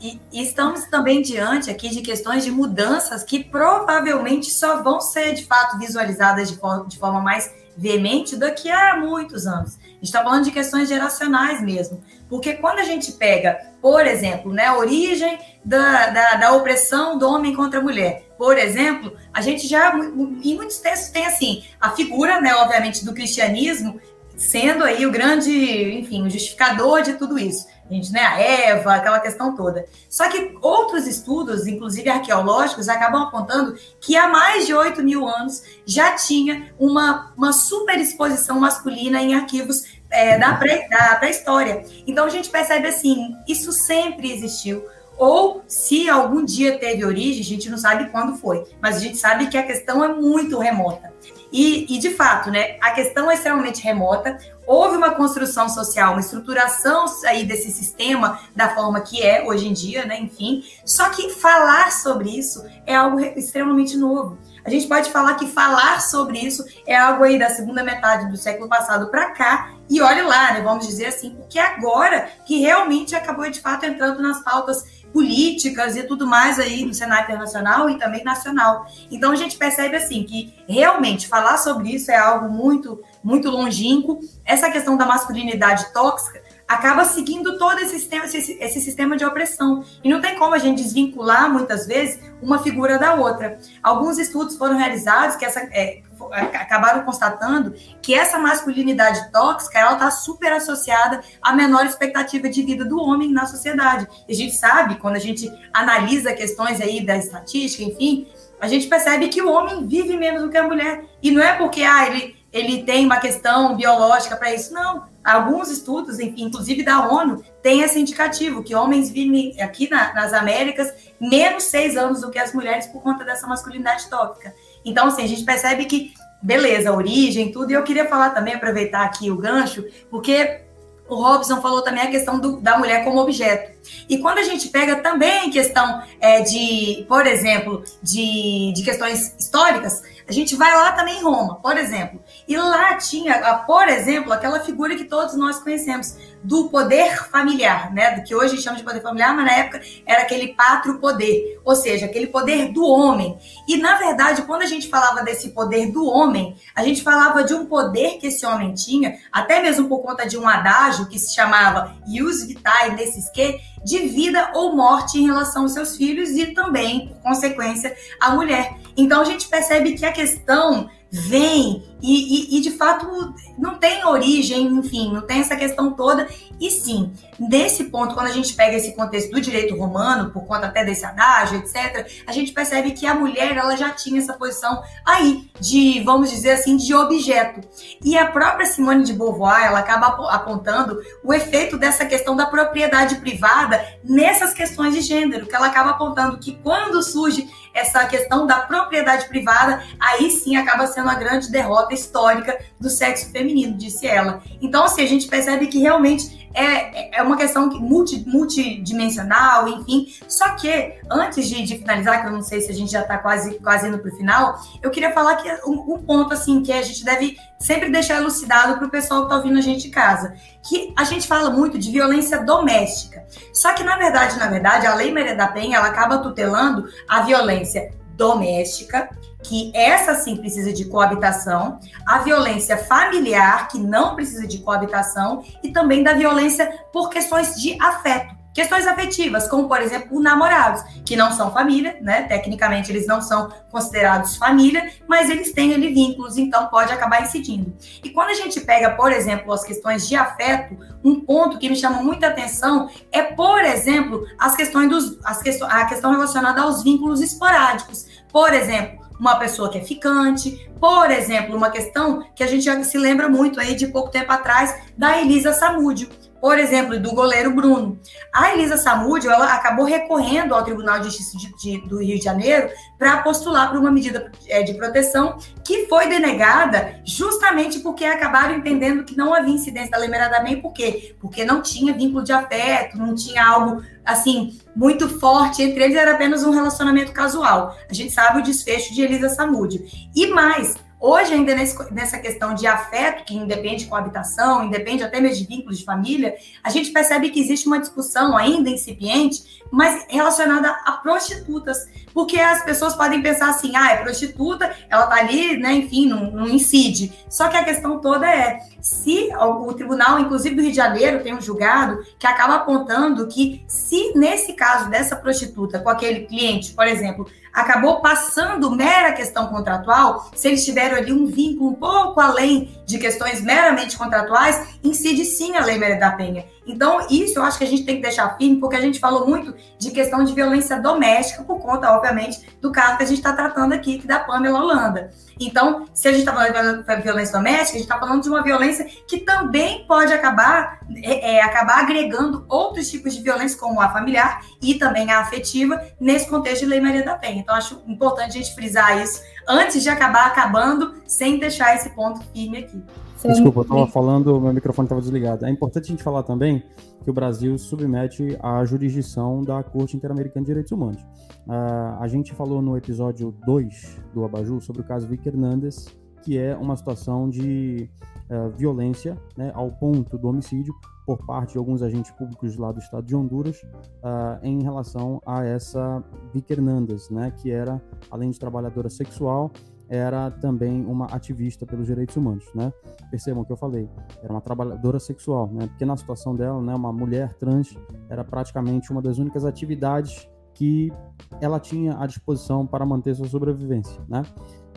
E, e estamos também diante aqui de questões de mudanças que provavelmente só vão ser de fato visualizadas de forma, de forma mais veemente daqui a muitos anos. Está falando de questões geracionais mesmo. Porque quando a gente pega, por exemplo, né, a origem da, da, da, opressão do homem contra a mulher, por exemplo, a gente já, em muitos textos, tem assim, a figura, né, obviamente, do cristianismo sendo aí o grande, enfim, o justificador de tudo isso. A gente, né, a Eva, aquela questão toda. Só que outros estudos, inclusive arqueológicos, acabam apontando que há mais de 8 mil anos já tinha uma, uma superexposição masculina em arquivos é, da pré-história. Pré então a gente percebe assim, isso sempre existiu. Ou se algum dia teve origem, a gente não sabe quando foi, mas a gente sabe que a questão é muito remota. E, e, de fato, né, a questão é extremamente remota. Houve uma construção social, uma estruturação aí desse sistema da forma que é hoje em dia, né? Enfim. Só que falar sobre isso é algo extremamente novo. A gente pode falar que falar sobre isso é algo aí da segunda metade do século passado para cá, e olhe lá, né? Vamos dizer assim, porque agora que realmente acabou de fato entrando nas pautas políticas e tudo mais aí no cenário internacional e também nacional. Então a gente percebe assim que realmente falar sobre isso é algo muito muito longínquo. Essa questão da masculinidade tóxica acaba seguindo todo esse sistema, esse, esse, sistema de opressão. E não tem como a gente desvincular, muitas vezes, uma figura da outra. Alguns estudos foram realizados que essa, é, acabaram constatando que essa masculinidade tóxica ela está super associada à menor expectativa de vida do homem na sociedade. E a gente sabe, quando a gente analisa questões aí da estatística, enfim, a gente percebe que o homem vive menos do que a mulher. E não é porque ah, ele, ele tem uma questão biológica para isso, não. Alguns estudos, enfim, inclusive da ONU, tem esse indicativo que homens vivem aqui na, nas Américas menos seis anos do que as mulheres por conta dessa masculinidade tóxica. Então, assim, a gente percebe que, beleza, origem, tudo, e eu queria falar também, aproveitar aqui o gancho, porque o Robson falou também a questão do, da mulher como objeto. E quando a gente pega também questão é, de, por exemplo, de, de questões históricas, a gente vai lá também em Roma, por exemplo. E lá tinha, por exemplo, aquela figura que todos nós conhecemos, do poder familiar, né? Do que hoje chama de poder familiar, mas na época era aquele pátrio poder, ou seja, aquele poder do homem. E na verdade, quando a gente falava desse poder do homem, a gente falava de um poder que esse homem tinha, até mesmo por conta de um adágio que se chamava ius vitae nesses que, de vida ou morte em relação aos seus filhos e também, por consequência, a mulher. Então a gente percebe que a questão vem e, e, e, de fato não tem origem, enfim, não tem essa questão toda. E sim, nesse ponto, quando a gente pega esse contexto do direito romano, por conta até desse adágio, etc., a gente percebe que a mulher ela já tinha essa posição aí de, vamos dizer assim, de objeto. E a própria Simone de Beauvoir ela acaba apontando o efeito dessa questão da propriedade privada nessas questões de gênero, que ela acaba apontando que quando surge essa questão da propriedade privada, aí sim acaba sendo a grande derrota histórica do sexo feminino, disse ela. Então, assim, a gente percebe que realmente é, é uma questão multi, multidimensional, enfim. Só que, antes de, de, finalizar, que eu não sei se a gente já está quase, quase indo para o final, eu queria falar que um, um, ponto assim que a gente deve sempre deixar elucidado para o pessoal que está ouvindo a gente de casa. Que a gente fala muito de violência doméstica. Só que, na verdade, na verdade, a Lei Maria da Penha ela acaba tutelando a violência doméstica, que essa sim precisa de coabitação, a violência familiar, que não precisa de coabitação, e também da violência por questões de afeto. Questões afetivas, como por exemplo, namorados, que não são família, né? Tecnicamente eles não são considerados família, mas eles têm ali vínculos, então pode acabar incidindo. E quando a gente pega, por exemplo, as questões de afeto, um ponto que me chama muita atenção é, por exemplo, as questões dos, as questões, a questão relacionada aos vínculos esporádicos. Por exemplo, uma pessoa que é ficante, por exemplo, uma questão que a gente se lembra muito aí de pouco tempo atrás da Elisa Samúdio, por exemplo, do goleiro Bruno. A Elisa Samúdio, ela acabou recorrendo ao Tribunal de Justiça de, de, do Rio de Janeiro para postular por uma medida é, de proteção que foi denegada justamente porque acabaram entendendo que não havia incidência da Lei Meradamém. Por quê? Porque não tinha vínculo de afeto, não tinha algo, assim, muito forte entre eles, era apenas um relacionamento casual. A gente sabe o desfecho de Elisa Samúdio. E mais, Hoje, ainda nesse, nessa questão de afeto, que independe com habitação, independe até mesmo de vínculos de família, a gente percebe que existe uma discussão ainda incipiente, mas relacionada a prostitutas. Porque as pessoas podem pensar assim, ah, é prostituta, ela tá ali, né, enfim, não, não incide. Só que a questão toda é, se o, tribunal, inclusive do Rio de Janeiro, tem um julgado que acaba apontando que se nesse caso dessa prostituta com aquele cliente, por exemplo, acabou passando mera questão contratual, se eles tiveram ali um vínculo um pouco além de questões meramente contratuais, incide sim a Lei Maria da Penha. Então, isso eu acho que a gente tem que deixar firme, porque a gente falou muito de questão de violência doméstica, por conta, obviamente, do caso que a gente está tratando aqui, que da Pamela Holanda. Então, se a gente está falando de violência doméstica, a gente está falando de uma violência que também pode acabar, é, é, acabar agregando outros tipos de violência, como a familiar e também a afetiva, nesse contexto de Lei Maria da Penha. Então, acho importante a gente frisar isso antes de acabar acabando, sem deixar esse ponto firme aqui. Desculpa, eu estava falando, meu microfone estava desligado. É importante a gente falar também que o Brasil submete à jurisdição da Corte Interamericana de Direitos Humanos. Uh, a gente falou no episódio 2 do Abaju sobre o caso Vic Hernandes, que é uma situação de uh, violência né, ao ponto do homicídio por parte de alguns agentes públicos lá do estado de Honduras uh, em relação a essa Vic Hernandes, né, que era, além de trabalhadora sexual, era também uma ativista pelos direitos humanos, né? Percebam o que eu falei, era uma trabalhadora sexual, né? Porque na situação dela, né, uma mulher trans era praticamente uma das únicas atividades que ela tinha à disposição para manter sua sobrevivência, né?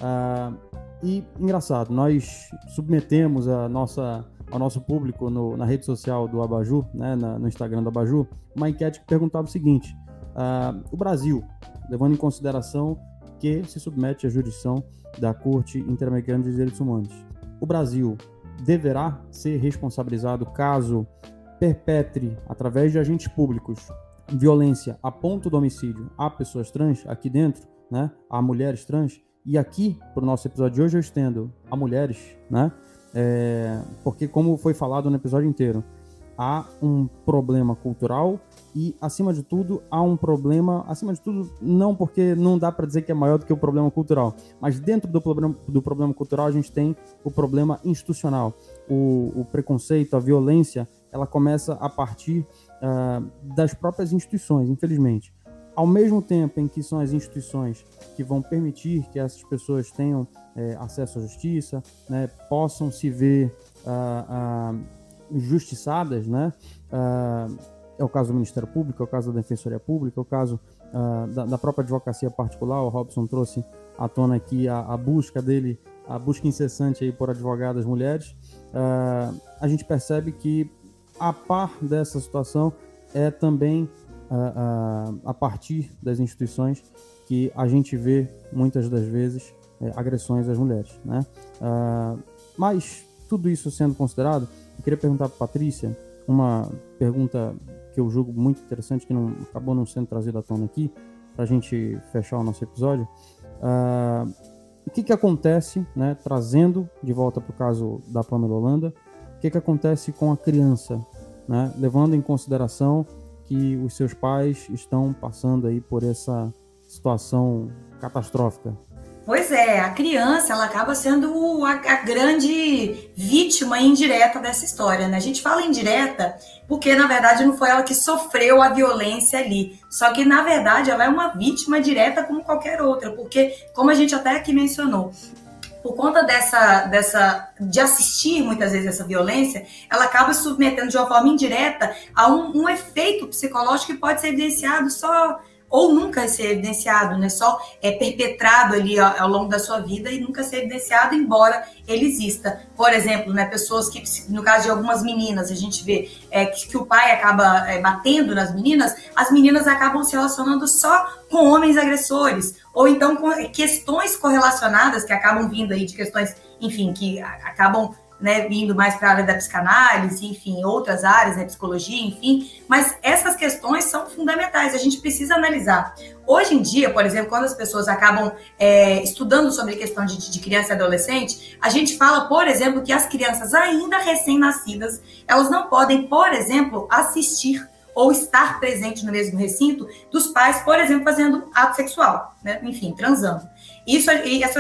Ah, e engraçado, nós submetemos a nossa ao nosso público no, na rede social do Abaju, né, na, no Instagram do Abaju, uma enquete que perguntava o seguinte: ah, o Brasil, levando em consideração que se submete à jurisdição da Corte Interamericana de Direitos Humanos. O Brasil deverá ser responsabilizado caso perpetre, através de agentes públicos, violência a ponto do homicídio a pessoas trans aqui dentro, né, a mulheres trans, e aqui, para o nosso episódio de hoje, eu estendo a mulheres, né, é, porque como foi falado no episódio inteiro, há um problema cultural e, acima de tudo, há um problema, acima de tudo, não porque não dá para dizer que é maior do que o problema cultural, mas dentro do problema, do problema cultural a gente tem o problema institucional. O, o preconceito, a violência, ela começa a partir uh, das próprias instituições, infelizmente. Ao mesmo tempo em que são as instituições que vão permitir que essas pessoas tenham é, acesso à justiça, né, possam se ver uh, uh, injustiçadas, né? Uh, é o caso do Ministério Público, é o caso da Defensoria Pública, é o caso uh, da, da, própria advocacia particular. O Robson trouxe à tona aqui a, a busca dele, a busca incessante aí por advogadas mulheres. Uh, a gente percebe que, a par dessa situação, é também a partir das instituições que a gente vê, muitas das vezes, é, agressões às mulheres. Né? mas, tudo isso sendo considerado, eu queria perguntar para Patrícia uma pergunta que eu julgo muito interessante, que não acabou não sendo trazida à tona aqui, para a gente fechar o nosso episódio. Uh, o que, que acontece, né, trazendo de volta para o caso da Pamela Holanda, o que, que acontece com a criança, né, levando em consideração que os seus pais estão passando aí por essa situação catastrófica Pois é, a criança ela acaba sendo a, a, grande vítima indireta dessa história, né? A gente fala indireta porque na verdade não foi ela que sofreu a violência ali, só que na verdade ela é uma vítima direta como qualquer outra, porque como a gente até aqui mencionou, por conta dessa, dessa de assistir muitas vezes essa violência, ela acaba submetendo de uma forma indireta a um, um efeito psicológico que pode ser evidenciado só ou nunca ser evidenciado, né? Só é perpetrado ali ao, longo da sua vida e nunca ser evidenciado, embora ele exista. Por exemplo, né? Pessoas que, no caso de algumas meninas, a gente vê é, que, que o pai acaba é, batendo nas meninas, as meninas acabam se relacionando só com homens agressores, ou então com questões correlacionadas que acabam vindo aí de questões, enfim, que acabam né, vindo mais para a área da psicanálise, enfim, outras áreas, né, psicologia, enfim, mas essas questões são fundamentais, a gente precisa analisar. Hoje em dia, por exemplo, quando as pessoas acabam é, estudando sobre questão de, de criança e adolescente, a gente fala, por exemplo, que as crianças ainda recém-nascidas, elas não podem, por exemplo, assistir ou estar presente no mesmo recinto dos pais, por exemplo, fazendo ato sexual, né? enfim, transando. Isso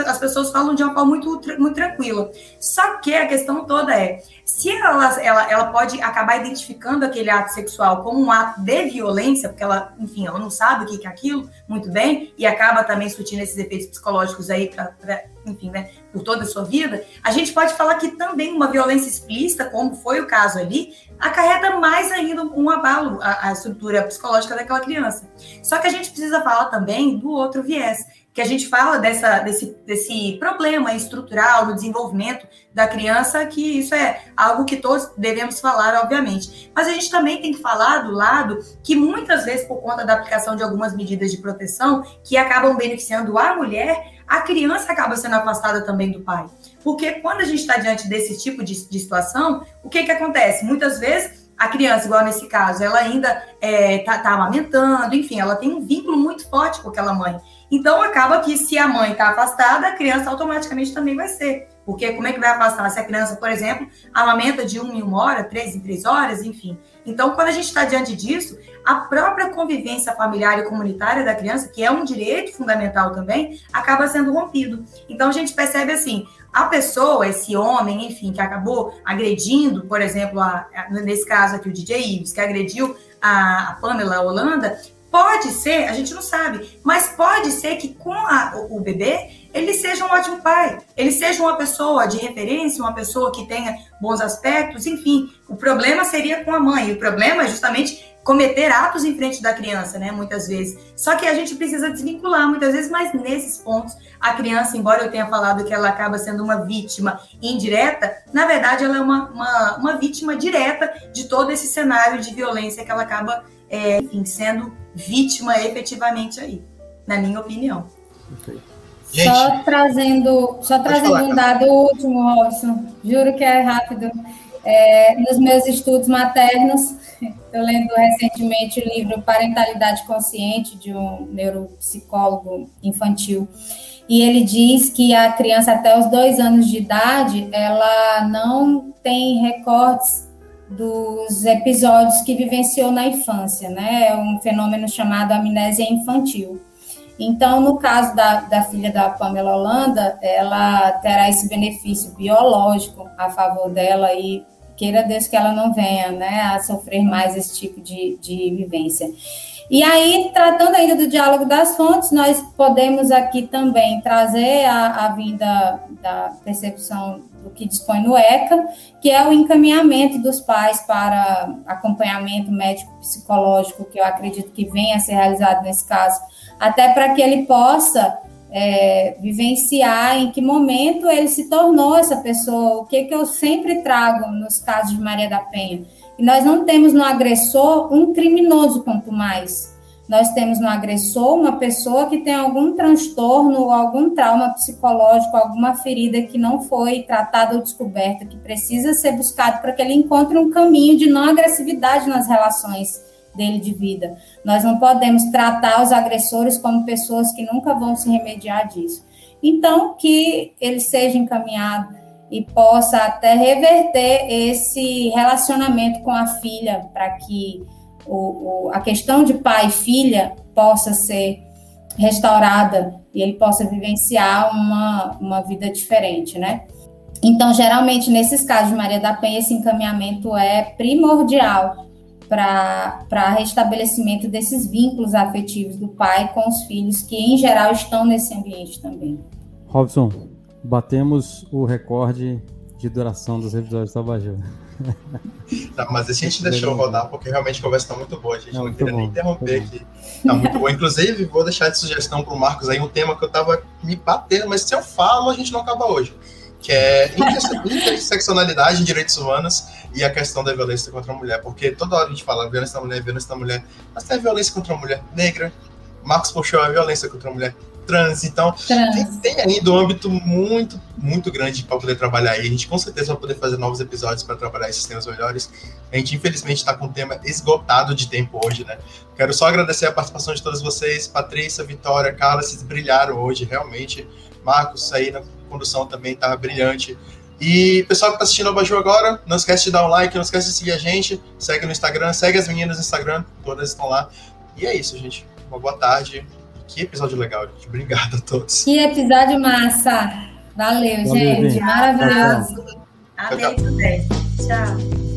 as pessoas falam de uma forma muito, muito tranquila. Só que a questão toda é, se ela, ela, ela pode acabar identificando aquele ato sexual como um ato de violência, porque ela, enfim, ela não sabe o que é aquilo muito bem, e acaba também surtindo esses efeitos psicológicos aí, pra enfim, né, por toda a sua vida, a gente pode falar que também uma violência explícita, como foi o caso ali, acarreta mais ainda um abalo à, à estrutura psicológica daquela criança. Só que a gente precisa falar também do outro viés que a gente fala dessa, desse, desse problema estrutural do desenvolvimento da criança, que isso é algo que todos devemos falar, obviamente. Mas a gente também tem que falar do lado que muitas vezes, por conta da aplicação de algumas medidas de proteção que acabam beneficiando a mulher, a criança acaba sendo afastada também do pai. Porque quando a gente está diante desse tipo de, de situação, o que, que acontece? Muitas vezes a criança, igual nesse caso, ela ainda está é, tá, tá amamentando, enfim, ela tem um vínculo muito forte com aquela mãe. Então, acaba que se a mãe está afastada, a criança automaticamente também vai ser. Porque como é que vai afastar? Se a criança, por exemplo, amamenta de uma em uma hora, três em três horas, enfim. Então, quando a gente está diante disso, a própria convivência familiar e comunitária da criança, que é um direito fundamental também, acaba sendo rompido. Então, a gente percebe assim, a pessoa, esse homem, enfim, que acabou agredindo, por exemplo, a, a, nesse caso aqui, o DJ Ives, que agrediu a, a Pamela Holanda, Pode ser, a gente não sabe, mas pode ser que com a, o, bebê ele seja um ótimo pai, ele seja uma pessoa de referência, uma pessoa que tenha bons aspectos, enfim. O problema seria com a mãe, o problema é justamente cometer atos em frente da criança, né? Muitas vezes. Só que a gente precisa desvincular muitas vezes, mas nesses pontos, a criança, embora eu tenha falado que ela acaba sendo uma vítima indireta, na verdade ela é uma, uma, uma vítima direta de todo esse cenário de violência que ela acaba, é, enfim, sendo vítima efetivamente aí, na minha opinião. Gente, só trazendo, só trazendo falar, um dado último, Robson, juro que é rápido. É, nos meus estudos maternos, eu lendo recentemente o livro Parentalidade Consciente, de um neuropsicólogo infantil, e ele diz que a criança até os dois anos de idade, ela não tem recortes dos episódios que vivenciou na infância, né? É um fenômeno chamado amnésia infantil. Então, no caso da, da filha da Pamela Holanda, ela terá esse benefício biológico a favor dela e queira Deus que ela não venha né, a sofrer mais esse tipo de, de vivência. E aí, tratando ainda do diálogo das fontes, nós podemos aqui também trazer a, a vinda da percepção do que dispõe no ECA, que é o encaminhamento dos pais para acompanhamento médico-psicológico, que eu acredito que venha a ser realizado nesse caso, até para que ele possa é, vivenciar em que momento ele se tornou essa pessoa, o que, que eu sempre trago nos casos de Maria da Penha. E nós não temos no agressor um criminoso, quanto mais nós temos no agressor uma pessoa que tem algum transtorno ou algum trauma psicológico, alguma ferida que não foi tratada ou descoberta, que precisa ser buscado para que ele encontre um caminho de não agressividade nas relações dele de vida. Nós não podemos tratar os agressores como pessoas que nunca vão se remediar disso. Então, que ele seja encaminhado e possa até reverter esse relacionamento com a filha para que o, o, a questão de pai e filha possa ser restaurada e ele possa vivenciar uma, uma vida diferente, né? Então, geralmente, nesses casos de Maria da Penha, esse encaminhamento é primordial para restabelecimento desses vínculos afetivos do pai com os filhos, que em geral estão nesse ambiente também. Robson, batemos o recorde de duração dos episódios da Bajô. Tá, mas a gente deixou rodar porque realmente a conversa está muito boa. A gente não, não queria bom, nem interromper aqui. Tá muito bom. Inclusive, vou deixar de sugestão para o Marcos aí um tema que eu estava me batendo, mas se eu falo, a gente não acaba hoje. Que é interseccionalidade em direitos humanos e a questão da violência contra a mulher. Porque toda hora a gente fala violência da mulher, violência da mulher, mas tem a violência contra a mulher negra. Marcos puxou a violência contra a mulher trans. Então, trans. Tem, tem, ainda um âmbito muito, muito grande para poder trabalhar aí. A gente com certeza vai poder fazer novos episódios para trabalhar esses temas melhores. A gente, infelizmente, está com um tema esgotado de tempo hoje, né? Quero só agradecer a participação de todos vocês. Patrícia, Vitória, Carla, vocês brilharam hoje, realmente. Marcos, aí na condução também estava brilhante. E pessoal que está assistindo ao Baju agora, não esquece de dar um like, não esquece de seguir a gente, segue no Instagram, segue as meninas no Instagram, todas estão lá. E é isso, gente. Uma boa tarde. Que episódio legal, gente. Obrigado a todos. Que episódio massa. Valeu, Valeu gente. Maravilhoso. Amém também. Tchau.